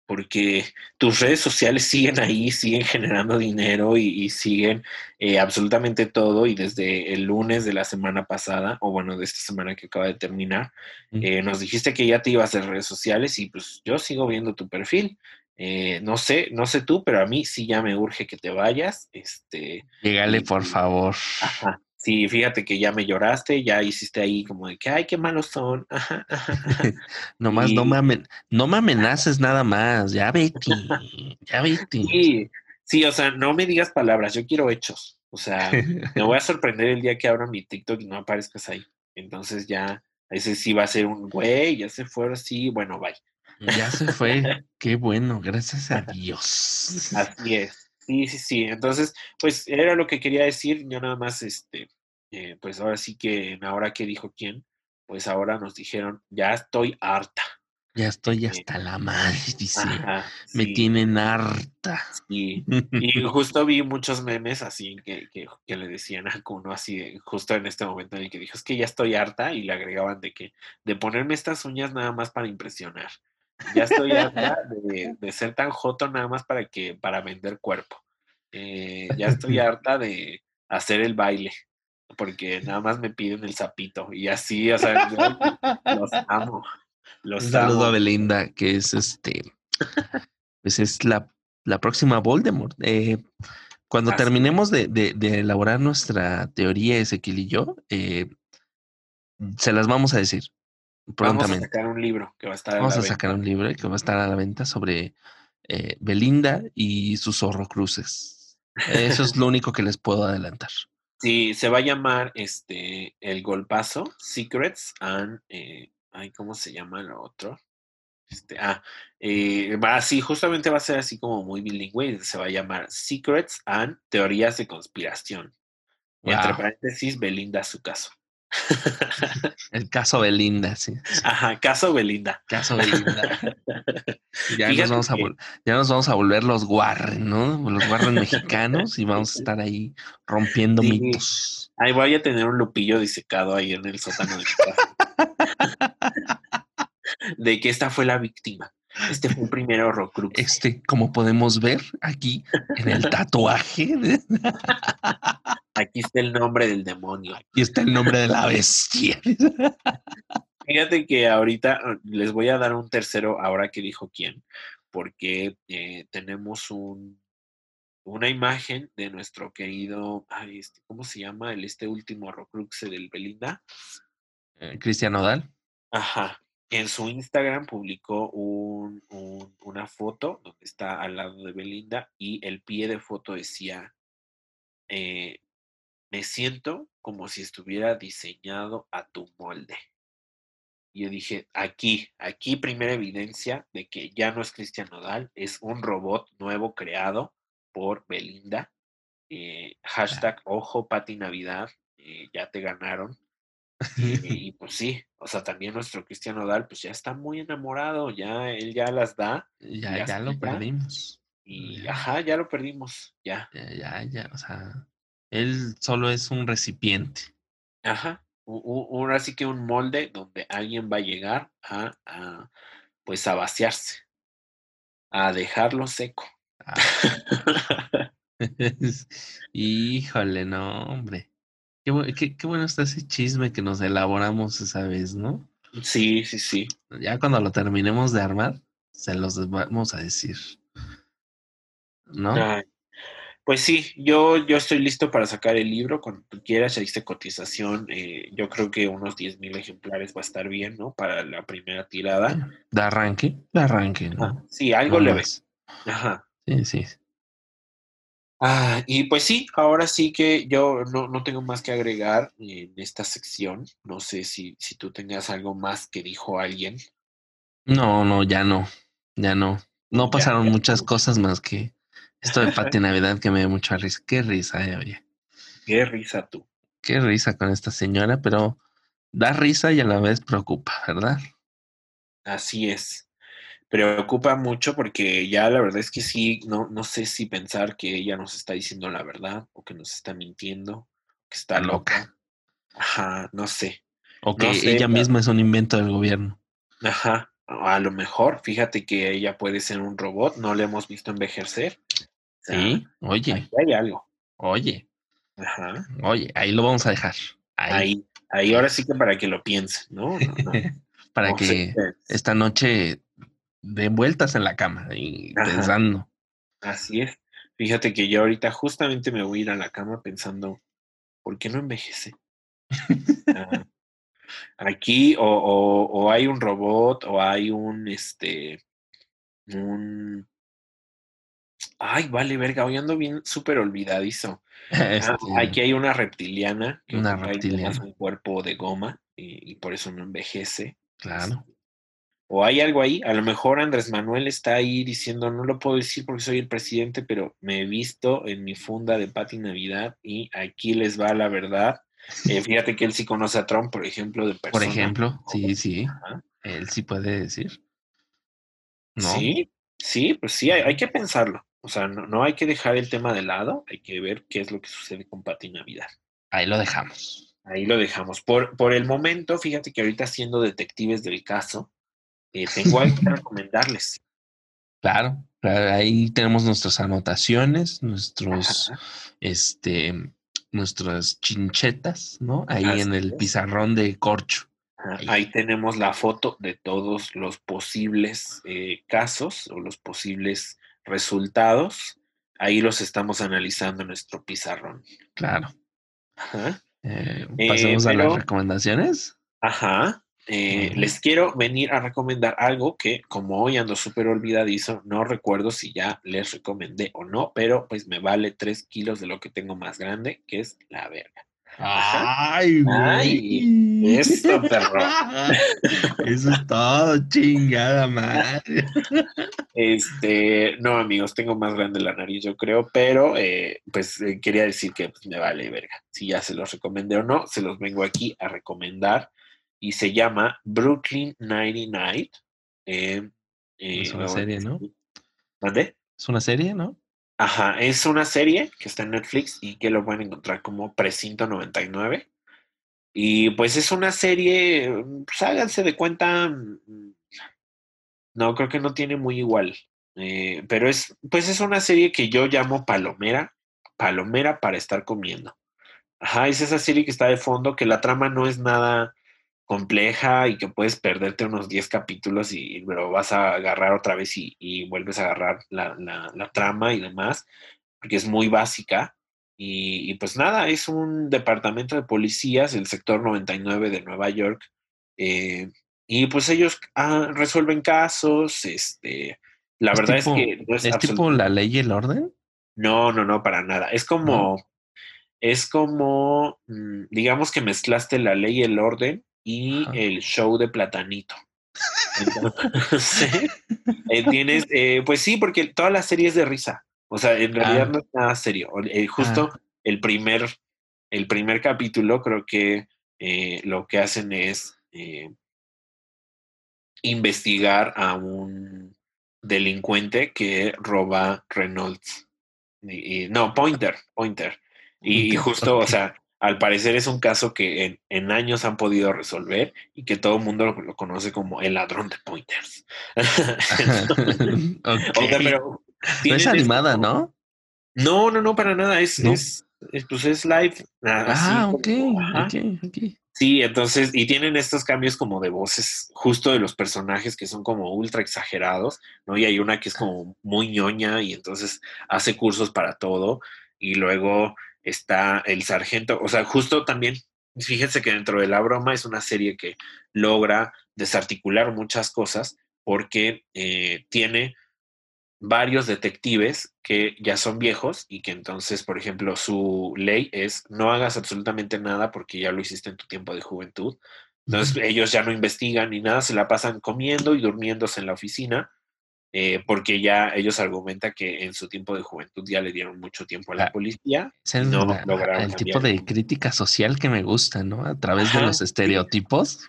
porque tus redes sociales siguen ahí, siguen generando dinero y, siguen eh, absolutamente todo. Y desde el lunes de la semana pasada, o bueno, de esta semana que acaba de terminar, eh, nos dijiste que ya te ibas a redes sociales y pues yo sigo viendo tu perfil. Eh, no sé, no sé tú, pero a mí sí ya me urge que te vayas. Este, Llegale, por favor. Ajá, Sí, fíjate que ya me lloraste, ya hiciste ahí como de que, ay, qué malos son. (laughs) (laughs) Nomás no, me no me amenaces nada más, ya vete, (laughs) ya vete. Sí, sí, o sea, no me digas palabras, yo quiero hechos. O sea, me voy a sorprender el día que abra mi TikTok y no aparezcas ahí. Entonces ya, ese sí va a ser un güey, ya se fue así, bueno, bye. Ya se fue, qué bueno, gracias a Dios. Así es. Sí, sí, sí. Entonces, pues era lo que quería decir. Yo nada más, este, eh, pues ahora sí que ahora que dijo quién, pues ahora nos dijeron, ya estoy harta. Ya estoy eh, hasta la madre, (laughs) dice. me tienen harta. Y, (laughs) y justo vi muchos memes así que, que, le decían a uno así, justo en este momento en el que dijo, es que ya estoy harta, y le agregaban de que, de ponerme estas uñas nada más para impresionar. Ya estoy harta de, (laughs) ser tan joto nada más para que, para vender cuerpo. Eh, ya estoy harta de hacer el baile, porque nada más me piden el sapito. Y así, o sea, los amo. Un saludo a Belinda, que es este, pues es la, la próxima Voldemort. Eh, cuando terminemos de, de, elaborar nuestra teoría, Ezequiel y yo, eh, se las vamos a decir. Vamos a sacar un libro que va a estar Vamos a, sacar un libro que va a estar a la venta sobre eh, Belinda y sus horrocruces. Eso es lo único que les puedo adelantar. Sí, se va a llamar este el golpazo, Secrets and eh, ay, ¿cómo se llama lo otro? Este, ah, eh, va así, justamente va a ser así como muy bilingüe, se va a llamar Secrets and Teorías de Conspiración. Entre paréntesis, Belinda su caso. (laughs) El caso Belinda, sí. Ajá, caso Belinda. Caso Belinda. (laughs) ya, nos vamos a ya nos vamos a volver los Warren, ¿no? Los Warren mexicanos y vamos a estar ahí rompiendo mitos. Ahí voy a tener un lupillo disecado ahí en el sótano de (laughs) de que esta fue la víctima. Este fue el primer horrocrux. Este, como podemos ver aquí en el tatuaje. Aquí está el nombre del demonio. Aquí está el nombre de la bestia. (laughs) Fíjate que ahorita ah, les voy a dar un tercero, ahora que dijo quién, porque eh, tenemos un, una imagen de nuestro querido, este, ¿cómo se llama? El este último horrocrux del Belinda. Eh, Cristian Odal. Ajá, en su Instagram publicó una foto donde está al lado de Belinda y el pie de foto decía, eh, me siento como si estuviera diseñado a tu molde. Y yo dije, aquí, aquí primera evidencia de que ya no es Cristian Nodal, es un robot nuevo creado por Belinda. Eh, hashtag ojo Pati Navidad, eh, ya te ganaron. (laughs) Y, pues sí, o sea, también nuestro Cristiano Nodal, pues ya está muy enamorado, ya él ya las da. Ya, ya, lo perdimos. Y ajá, ya lo perdimos, ya. Ya, ya, ya, o sea, él solo es un recipiente. Ajá, ahora sí que un molde donde alguien va a llegar a, a pues a vaciarse, a dejarlo seco. Ah. (laughs) Híjole, no, hombre. Qué, qué, bueno está ese chisme que nos elaboramos esa vez, ¿no? Sí, sí, sí. Ya cuando lo terminemos de armar, se los vamos a decir. ¿No? Pues sí, yo, yo estoy listo para sacar el libro cuando tú quieras, ya hice cotización, eh, yo creo que unos 10 mil ejemplares va a estar bien, ¿no? Para la primera tirada. De arranque, de arranque, ¿no? sí, algo le ves. Ajá. Sí, sí. Ah, y pues sí, ahora sí que yo no, tengo más que agregar en esta sección. No sé si, si tú tengas algo más que dijo alguien. No, no, ya no, ya no. No pasaron muchas cosas más que esto de Pati (laughs) Navidad que me dio mucha risa. Qué risa, eh, oye. Qué risa tú. Qué risa con esta señora, pero da risa y a la vez preocupa, ¿verdad? Así es preocupa mucho porque ya la verdad es que sí, no, no sé si pensar que ella nos está diciendo la verdad o que nos está mintiendo, que está loca. Ajá, no sé. O que ella misma es un invento del gobierno. Ajá, a lo mejor, fíjate que ella puede ser un robot, no le hemos visto envejecer. Sí, oye. Aquí hay algo. Oye. Ajá. Oye, ahí lo vamos a dejar. Ahí, ahí, ahora sí que para que lo piensen, ¿no? (laughs) para que esta noche den vueltas en la cama y pensando. Así es. Fíjate que yo ahorita justamente me voy a ir a la cama pensando, ¿por qué no envejece? Ah, (laughs) aquí o, o, hay un robot o hay un, este, un... Ay, vale, verga, hoy ando bien súper olvidadizo. (laughs) Ah, este aquí hay una reptiliana que una reptiliana. un cuerpo de goma y, y, por eso no envejece. Claro. O hay algo ahí, a lo mejor Andrés Manuel está ahí diciendo, no lo puedo decir porque soy el presidente, pero me he visto en mi funda de Pati Navidad y aquí les va la verdad. Eh, fíjate que él sí conoce a Trump, por ejemplo, de persona. Por ejemplo, sí, sí. Él sí puede decir. ¿No? Sí, sí, pues sí, hay, que pensarlo. O sea, no, no, hay que dejar el tema de lado, hay que ver qué es lo que sucede con Pati Navidad. Ahí lo dejamos. Ahí lo dejamos. Por, por el momento, fíjate que ahorita siendo detectives del caso, eh, tengo algo que (laughs) recomendarles. Claro, ahí tenemos nuestras anotaciones, nuestros, este, nuestras chinchetas, ¿no? Ahí en el pizarrón de corcho. Ahí. tenemos la foto de todos los posibles eh, casos o los posibles resultados. Ahí los estamos analizando en nuestro pizarrón. Claro. Ajá. Eh, pasemos a las recomendaciones. Ajá. Eh, les quiero venir a recomendar algo que, como hoy ando súper olvidadizo, no recuerdo si ya les recomendé o no, pero pues me vale tres kilos de lo que tengo más grande, que es la verga. Ay, güey. Esto, perro. (laughs) Eso es todo, chingada madre. Este, no, amigos, tengo más grande la nariz, yo creo, pero eh, pues eh, quería decir que pues, me vale verga. Si ya se los recomendé o no, se los vengo aquí a recomendar y se llama Brooklyn 99. Eh, eh, es una serie, ¿no? ¿Dónde? Es una serie, ¿no? Ajá, es una serie que está en Netflix y que lo pueden encontrar como Precinto 99. Y pues es una serie, pues háganse de cuenta, mm, no, creo que no tiene muy igual, eh, pero es, pues es una serie que yo llamo Palomera, Palomera para estar comiendo. Ajá, es esa serie que está de fondo, que la trama no es nada, compleja y que puedes perderte unos 10 capítulos y, lo vas a agarrar otra vez y, vuelves a agarrar la, la, trama y demás, porque es muy básica. Y, pues nada, es un departamento de policías, el sector 99 de Nueva York. Eh, y pues ellos ah, resuelven casos. Este, la verdad es que no es, tipo la ley y el orden. No, no, no, para nada. Es como, es como, mm, digamos que mezclaste la ley y el orden y el show de Platanito. (laughs) Eh, (laughs) tienes, eh, pues sí, porque toda la serie es de risa. O sea, en realidad ah. no es nada serio. Eh, justo ah. el primer, el primer capítulo, creo que lo que hacen es investigar a un delincuente que roba Reynolds. no, Pointer, Pointer. Y, justo, o sea, al parecer es un caso que en, años han podido resolver y que todo el mundo lo, conoce como el ladrón de pointers. (laughs) (laughs) pero no es animada, ¿no? No, no, no, para nada. Es, es, pues es live. Ah, ok, Sí, entonces, y tienen estos cambios como de voces justo de los personajes que son como ultra exagerados, ¿no? Y hay una que es como muy ñoña y entonces hace cursos para todo. Y luego está el sargento, o sea, justo también, fíjense que dentro de la broma es una serie que logra desarticular muchas cosas porque eh, tiene varios detectives que ya son viejos y que entonces, por ejemplo, su ley es no hagas absolutamente nada porque ya lo hiciste en tu tiempo de juventud. Entonces ellos ya no investigan ni nada, se la pasan comiendo y durmiéndose en la oficina eh, porque ya ellos argumentan que en su tiempo de juventud ya le dieron mucho tiempo a la ah, policía. Es el, no el tipo de crítica social que me gusta, ¿no? A través de los estereotipos.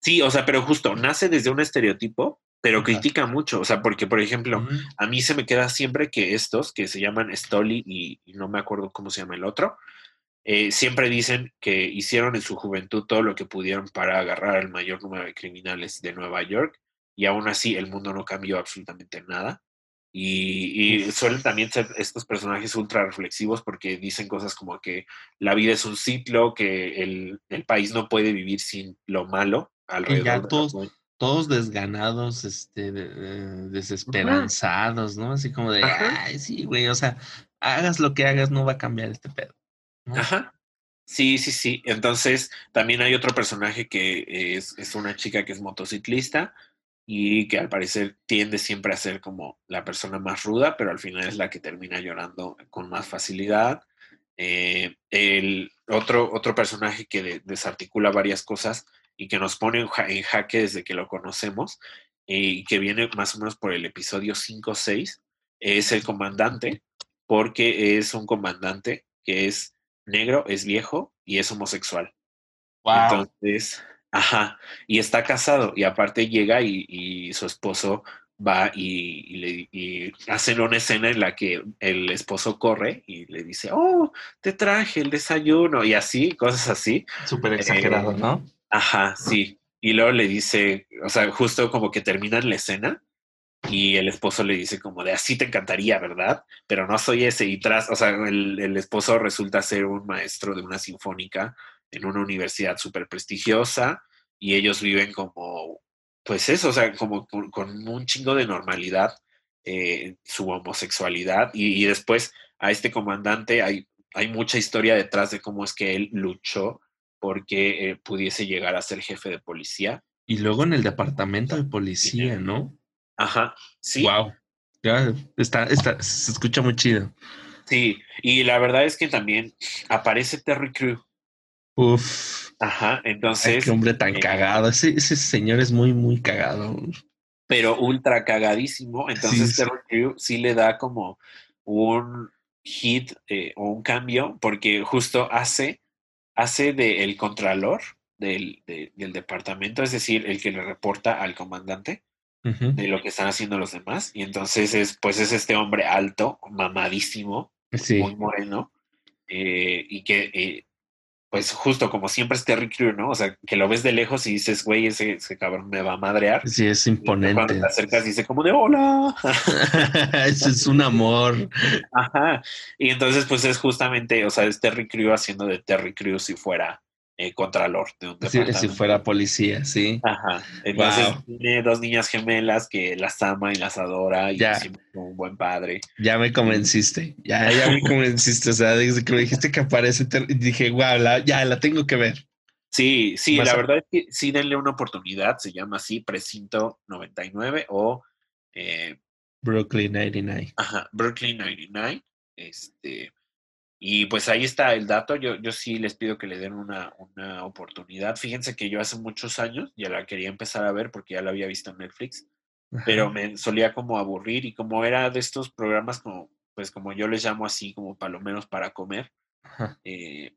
Sí, o sea, pero justo nace desde un estereotipo, pero critica mucho. O sea, porque, por ejemplo, mm. a mí se me queda siempre que estos, que se llaman Stoli y, no me acuerdo cómo se llama el otro, eh, siempre dicen que hicieron en su juventud todo lo que pudieron para agarrar al mayor número de criminales de Nueva York y aún así el mundo no cambió absolutamente nada. Y, suelen también ser estos personajes ultra reflexivos porque dicen cosas como que la vida es un ciclo, que el, país no puede vivir sin lo malo alrededor. Y ya todos, todos desganados, este, desesperanzados, ¿no? Así como de, ay, sí, güey, o sea, hagas lo que hagas, no va a cambiar este pedo. Ajá. Sí, sí, sí. Entonces, también hay otro personaje que es, es una chica que es motociclista y que al parecer tiende siempre a ser como la persona más ruda, pero al final es la que termina llorando con más facilidad. Eh, el otro, otro personaje que desarticula varias cosas y que nos pone en, jaque desde que lo conocemos eh, y que viene más o menos por el episodio 5 o 6 es el comandante, porque es un comandante que es negro, es viejo y es homosexual. Entonces, Ajá, y está casado y aparte llega y, su esposo va y, le, hacen una escena en la que el esposo corre y le dice, oh, te traje el desayuno y así, cosas así. Súper exagerado, eh, ¿no? Ajá, sí. Y luego le dice, o sea, justo como que terminan la escena y el esposo le dice como de así te encantaría, ¿verdad? Pero no soy ese. Y tras, o sea, el, el esposo resulta ser un maestro de una sinfónica en una universidad súper prestigiosa y ellos viven como, pues eso, o sea, como con, un chingo de normalidad eh, su homosexualidad y, después a este comandante hay, hay mucha historia detrás de cómo es que él luchó porque eh, pudiese llegar a ser jefe de policía. Y luego en el departamento de policía, ¿no? Ajá, sí. Wow. Ya está, está, se escucha muy chido. Sí, y la verdad es que también aparece Terry Crew. Uf. Ajá, entonces. qué hombre tan eh, cagado. Ese, ese, señor es muy, muy cagado. Pero ultra cagadísimo. Entonces, sí, Terry Crew sí le da como un hit eh, o un cambio, porque justo hace, hace de el contralor del, del, departamento, es decir, el que le reporta al comandante de lo que están haciendo los demás. Y entonces es, pues es este hombre alto, mamadísimo, muy moreno, eh, y que pues justo como siempre es Terry Crew, ¿no? O sea, que lo ves de lejos y dices, güey, ese, cabrón me va a madrear. Sí, es imponente. cuando te acercas dice como de hola. (laughs) Eso es un amor. Ajá. Y entonces, pues es justamente, o sea, es Terry Crew haciendo de Terry Crew si fuera eh, contralor de un departamento. si fuera policía, sí. Ajá. Entonces tiene dos niñas gemelas que las ama y las adora y es un buen padre. Ya me convenciste, ya, ya me (laughs) convenciste. O sea, desde que me dijiste que aparece, dije, wow, ya la tengo que ver. Sí, sí, la verdad es que sí denle una oportunidad. Se llama así Precinto 99 o eh, Brooklyn 99. Ajá, Brooklyn 99. Este, y pues ahí está el dato. Yo, yo sí les pido que le den una, una, oportunidad. Fíjense que yo hace muchos años ya la quería empezar a ver porque ya la había visto en Netflix, pero me solía como aburrir y como era de estos programas como, pues como yo les llamo así, como palomeros para comer, eh,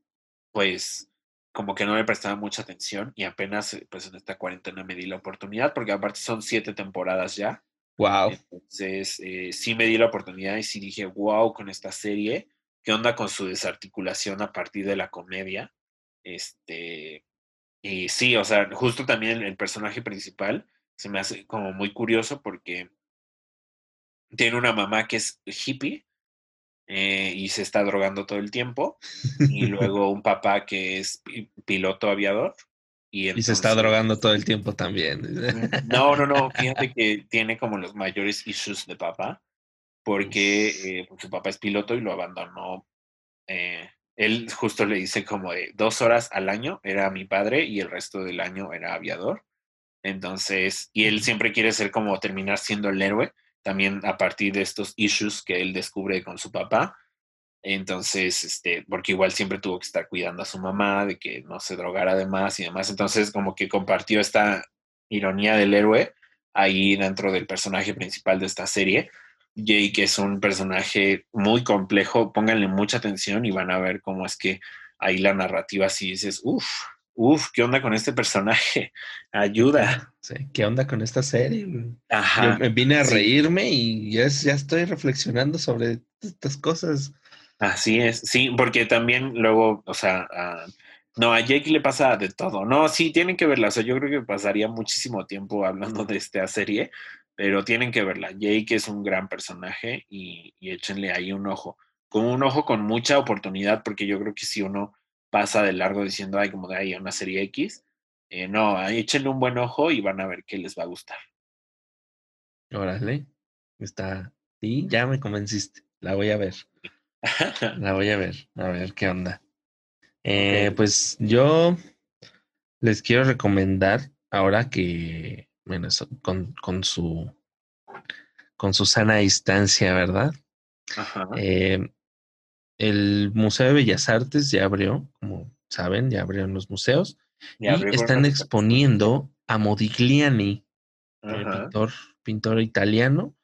pues como que no le prestaba mucha atención y apenas eh, pues en esta cuarentena me di la oportunidad porque aparte son siete temporadas ya. Wow. Entonces eh, sí me di la oportunidad y sí dije, wow, con esta serie qué onda con su desarticulación a partir de la comedia. Este, y sí, o sea, justo también el personaje principal se me hace como muy curioso porque tiene una mamá que es hippie eh, y se está drogando todo el tiempo, y (laughs) luego un papá que es piloto aviador. Y, y, se está drogando todo el tiempo también. No, no, no, (laughs) fíjate que tiene como los mayores issues de papá porque eh, pues, su papá es piloto y lo abandonó. Eh, él justo le dice como de dos horas al año era mi padre y el resto del año era aviador. Entonces, y él siempre quiere ser como terminar siendo el héroe, también a partir de estos issues que él descubre con su papá. Entonces, este, porque igual siempre tuvo que estar cuidando a su mamá, de que no se drogara de más y demás. Entonces, como que compartió esta ironía del héroe ahí dentro del personaje principal de esta serie Jake es un personaje muy complejo, pónganle mucha atención y van a ver cómo es que ahí la narrativa así dices, uff, uff, ¿qué onda con este personaje? (laughs) Ayuda. Sí, ¿qué onda con esta serie? Ajá. me vine a reírme y ya, ya estoy reflexionando sobre estas cosas. Así es, sí, porque también luego, o sea, no, a Jake le pasa de todo. No, sí, tienen que verla. O sea, yo creo que pasaría muchísimo tiempo hablando de esta serie, pero tienen que verla. Jake es un gran personaje y, y échenle ahí un ojo. Con un ojo con mucha oportunidad, porque yo creo que si uno pasa de largo diciendo, ay, como de ahí una serie X, eh, no, échenle un buen ojo y van a ver qué les va a gustar. Órale, está. Sí, ya me convenciste. La voy a ver. (laughs) La voy a ver, a ver qué onda. Eh, Pues yo les quiero recomendar ahora que, con, con su con su sana distancia, ¿verdad? Ajá. Eh, el Museo de Bellas Artes ya abrió, como saben, ya abrieron los museos y están exponiendo a Modigliani, pintor, pintor italiano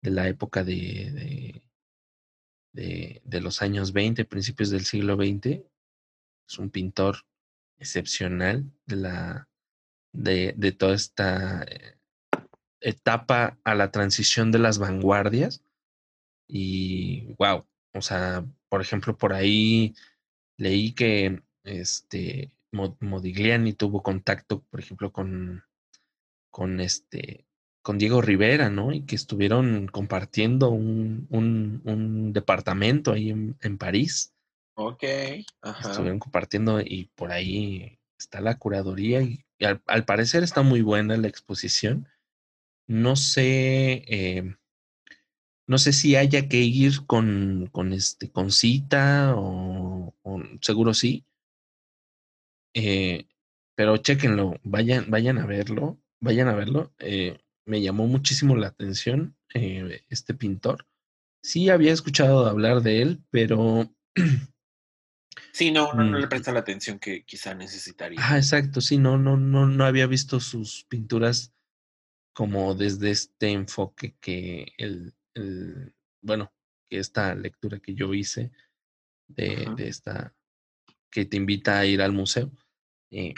de la época de, de, de, los años 20, principios del siglo XX. Es un pintor excepcional de la de, de toda esta eh, etapa a la transición de las vanguardias. Y wow, o sea, por ejemplo, por ahí leí que este Modigliani tuvo contacto, por ejemplo, con, con este con Diego Rivera, ¿no? Y que estuvieron compartiendo un, un, departamento ahí en, París. Ok. Estuvieron compartiendo y por ahí está la curaduría y, al, parecer está muy buena la exposición. No sé, eh, no sé si haya que ir con, con, este, con cita o, seguro sí. Eh, pero chéquenlo, vayan, vayan a verlo, vayan a verlo. Eh, me llamó muchísimo la atención eh, este pintor. Sí había escuchado hablar de él, pero... (clears throat) Sí, no, no, le mm, presta la atención que quizá necesitaría. Ah, exacto, sí, no, no, no, no había visto sus pinturas como desde este enfoque que el, el, bueno, que esta lectura que yo hice de, de, esta, que te invita a ir al museo, eh,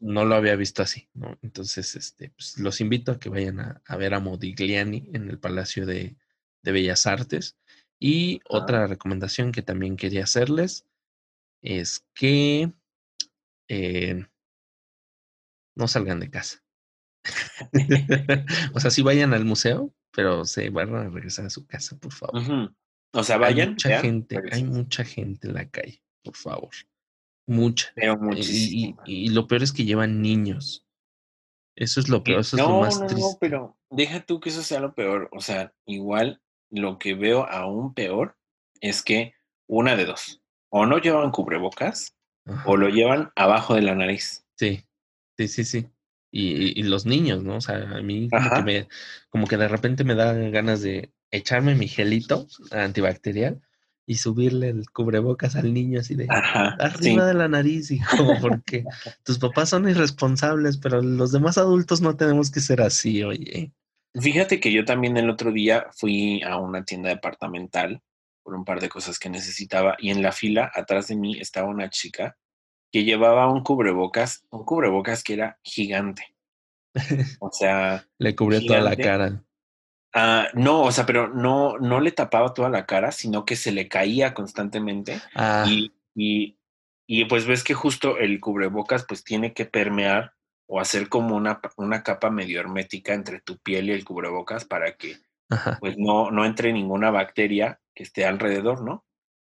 no lo había visto así, ¿no? Entonces, este, pues, los invito a que vayan a, ver a Modigliani en el Palacio de, de Bellas Artes. Y otra recomendación que también quería hacerles es que eh, no salgan de casa. (laughs) o sea, sí vayan al museo, pero se van a regresar a su casa, por favor. O sea, vayan. Hay mucha gente, hay mucha gente en la calle, por favor. Mucha. Pero y, y, lo peor es que llevan niños. Eso es lo peor, eso es lo más triste. No, pero deja tú que eso sea lo peor. O sea, igual lo que veo aún peor es que una de dos. O no llevan cubrebocas o lo llevan abajo de la nariz. Sí, sí, sí, sí y, los niños, ¿no? O sea, a mí como que, me, como que de repente me da ganas de echarme mi gelito antibacterial y subirle el cubrebocas al niño así de arriba de la nariz y como (laughs) porque tus papás son irresponsables, pero los demás adultos no tenemos que ser así, oye. Fíjate que yo también el otro día fui a una tienda departamental por un par de cosas que necesitaba y en la fila atrás de mí estaba una chica que llevaba un cubrebocas, un cubrebocas que era gigante. (laughs) O sea. le cubría toda la cara. Ah, no, o sea, pero no, no le tapaba toda la cara, sino que se le caía constantemente. Ah. Y, y, y, pues ves que justo el cubrebocas pues tiene que permear o hacer como una, una capa medio hermética entre tu piel y el cubrebocas para que pues no, no entre ninguna bacteria que esté alrededor, ¿no?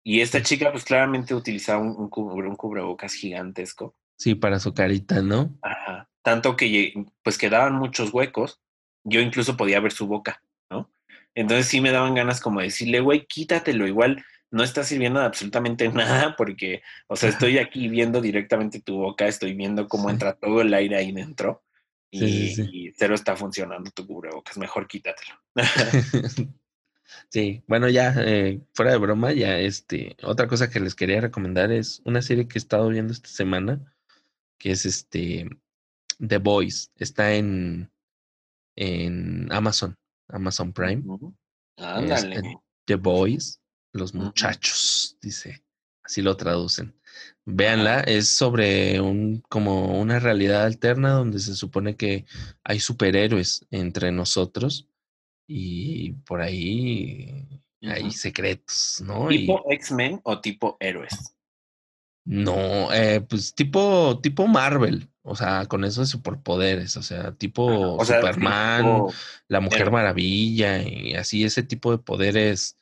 Y esta chica, pues claramente utilizaba un, un, cubrebocas gigantesco. Sí, para su carita, ¿no? Ajá. Tanto que pues quedaban muchos huecos. Yo incluso podía ver su boca, ¿no? Entonces sí me daban ganas como de decirle, güey, quítatelo, igual no está sirviendo de absolutamente (laughs) nada porque, o sea, estoy (laughs) aquí viendo directamente tu boca, estoy viendo cómo entra todo el aire ahí dentro y, y cero está funcionando tu cubrebocas, mejor quítatelo. (laughs) Sí, bueno, ya eh, fuera de broma, ya este, otra cosa que les quería recomendar es una serie que he estado viendo esta semana, que es este The Boys, está en, en Amazon, Amazon Prime. Ándale. The Boys, los muchachos, dice, así lo traducen. Véanla, es sobre un como una realidad alterna donde se supone que hay superhéroes entre nosotros y por ahí hay secretos, ¿no? ¿Tipo X-Men o tipo héroes? No, eh, pues tipo, tipo Marvel, o sea, con esos superpoderes, o sea, tipo Superman, la Mujer Maravilla y así, ese tipo de poderes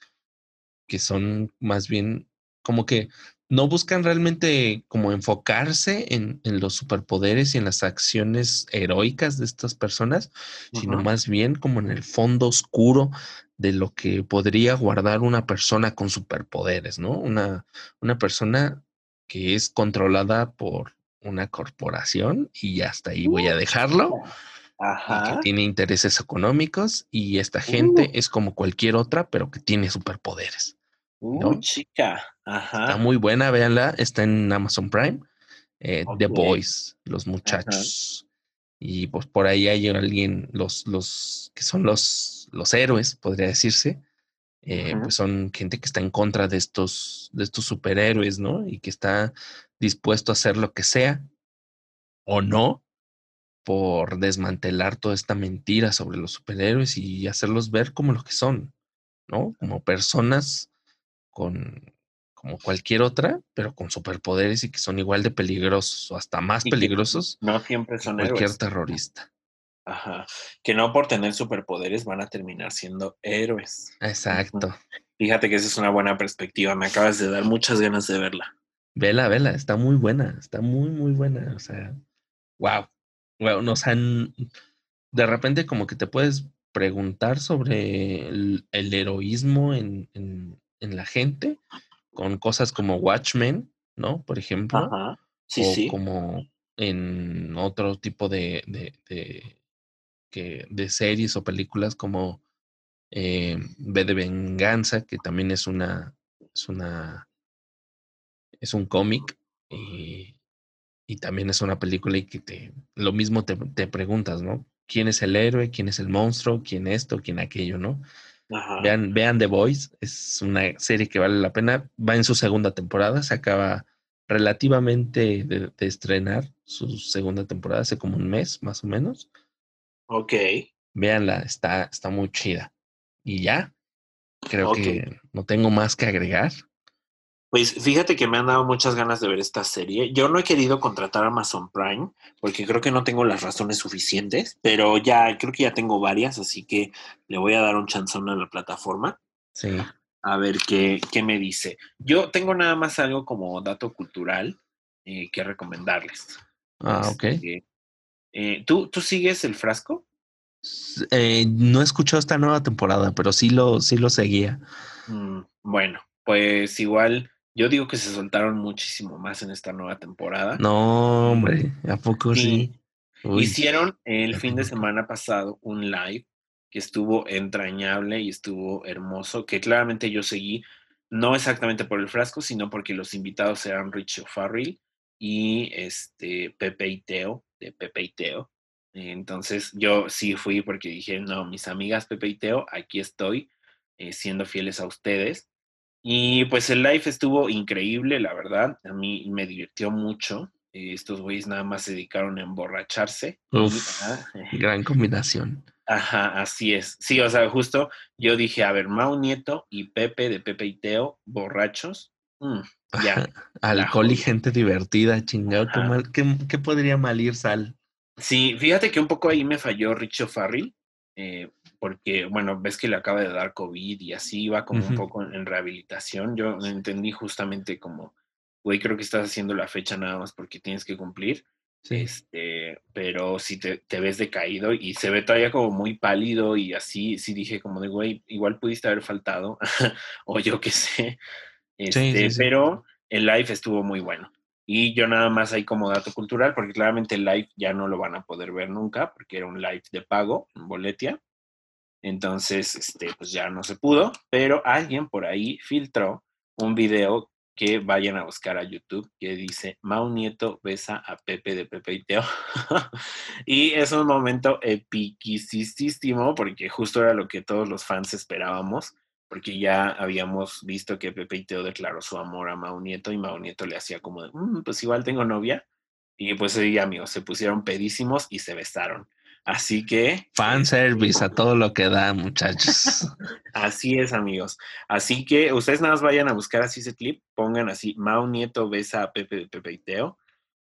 que son más bien como que no buscan realmente como enfocarse en, los superpoderes y en las acciones heroicas de estas personas, sino más bien como en el fondo oscuro de lo que podría guardar una persona con superpoderes, ¿no? Una, una persona que es controlada por una corporación y hasta ahí voy a dejarlo. Ajá. que tiene intereses económicos y esta gente uh. es como cualquier otra, pero que tiene superpoderes. Uh, chica. Ajá. Está muy buena, véanla. Está en Amazon Prime. Eh, The Boys, los muchachos. Y pues por ahí hay alguien, los, los que son los, los héroes, podría decirse, eh, pues son gente que está en contra de estos, de estos superhéroes, ¿no? Y que está dispuesto a hacer lo que sea o no por desmantelar toda esta mentira sobre los superhéroes y hacerlos ver como lo que son, ¿no? Como personas con como cualquier otra, pero con superpoderes y que son igual de peligrosos o hasta más peligrosos. No siempre son cualquier terrorista. Ajá. Que no por tener superpoderes van a terminar siendo héroes. Exacto. Fíjate que esa es una buena perspectiva. Me acabas de dar muchas ganas de verla. Vela, vela, está muy buena, está muy, muy buena. O sea, wow. Wow, nos han. De repente, como que te puedes preguntar sobre el, heroísmo en, la gente con cosas como Watchmen, ¿no? Por ejemplo. Ajá. Sí, o como en otro tipo de, que, de series o películas como eh, B de Venganza, que también es una, es una, es un cómic y, también es una película y que te, lo mismo te, te, preguntas, ¿no? ¿Quién es el héroe? ¿Quién es el monstruo? ¿Quién esto? ¿Quién aquello? ¿No? Vean, vean The Voice, es una serie que vale la pena, va en su segunda temporada, se acaba relativamente de estrenar su segunda temporada hace como un mes, más o menos. Ok. Véanla, está, está muy chida. Y ya, creo que no tengo más que agregar. Pues fíjate que me han dado muchas ganas de ver esta serie. Yo no he querido contratar Amazon Prime porque creo que no tengo las razones suficientes, pero ya creo que ya tengo varias, así que le voy a dar un chanzón a la plataforma. Sí. A ver qué, qué me dice. Yo tengo nada más algo como dato cultural eh, que recomendarles. Ah, ok. Este, eh, ¿tú, ¿Tú sigues el frasco? Eh, no he escuchado esta nueva temporada, pero sí lo, sí lo seguía. Mm, bueno, pues igual yo digo que se soltaron muchísimo más en esta nueva temporada. No, hombre, ¿a poco sí? Hicieron el fin de semana pasado un live que estuvo entrañable y estuvo hermoso, que claramente yo seguí, no exactamente por el frasco, sino porque los invitados eran Richie O'Farrell y este Pepe y Teo, de Pepe y Teo. Entonces yo sí fui porque dije, no, mis amigas Pepe y Teo, aquí estoy eh, siendo fieles a ustedes. Y pues el live estuvo increíble, la verdad. A mí me divirtió mucho. Eh, estos güeyes nada más se dedicaron a emborracharse. (laughs) gran combinación. Ajá, así es. Sí, o sea, justo yo dije, a ver, Mau Nieto y Pepe de Pepe y Teo, borrachos. Mm, ya. (laughs) Alcohol y gente divertida, chingado. ¿Qué, podría malir sal? Sí, fíjate que un poco ahí me falló Richo Farrell, eh, porque, bueno, ves que le acaba de dar COVID y así iba como un poco en, rehabilitación. Yo entendí justamente como, güey, creo que estás haciendo la fecha nada más porque tienes que cumplir. Este, pero si te, te, ves decaído y se ve todavía como muy pálido y así, sí dije como de, güey, igual pudiste haber faltado, (laughs) o yo qué sé. Este, pero el live estuvo muy bueno. Y yo nada más ahí como dato cultural, porque claramente el live ya no lo van a poder ver nunca, porque era un live de pago en Boletia. Entonces, este, pues ya no se pudo, pero alguien por ahí filtró un video que vayan a buscar a YouTube que dice Mau Nieto besa a Pepe de Pepe y Teo. (laughs) y es un momento epiquisísimo porque justo era lo que todos los fans esperábamos porque ya habíamos visto que Pepe y Teo declaró su amor a Mau Nieto y Mau Nieto le hacía como de, mm, pues igual tengo novia. Y pues sí, amigos, se pusieron pedísimos y se besaron. Así que. Fan service a todo lo que da, muchachos. (laughs) así es, amigos. Así que ustedes nada más vayan a buscar así ese clip, pongan así, Mau Nieto besa a Pepe de Pepe y Teo.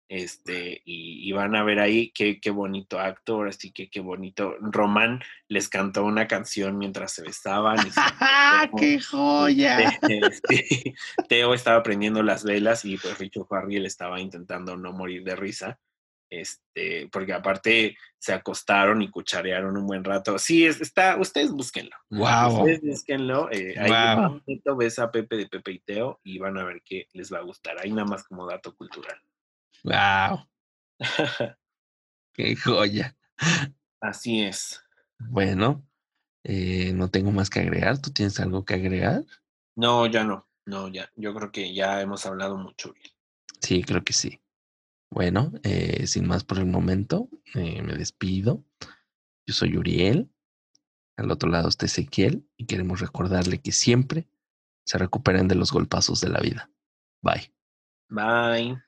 Este, y, van a ver ahí qué, qué bonito actor, así que qué bonito. Román les cantó una canción mientras se besaban. ¡Ah, (laughs) ¡Qué joya! (laughs) Teo estaba prendiendo las velas y pues Richo Farriel estaba intentando no morir de risa este, porque aparte se acostaron y cucharearon un buen rato. Sí, está, ustedes búsquenlo. Wow. Ustedes búsquenlo. Eh, ahí ves a Pepe de Pepe y Teo y van a ver que les va a gustar. Ahí nada más como dato cultural. Wow. (laughs) Qué joya. Así es. Bueno, eh, no tengo más que agregar. ¿Tú tienes algo que agregar? No, ya no. No, ya. Yo creo que ya hemos hablado mucho. Sí, creo que sí. Bueno, eh, sin más por el momento, eh, me despido. Yo soy Uriel, al otro lado está Ezequiel y queremos recordarle que siempre se recuperen de los golpazos de la vida. Bye. Bye.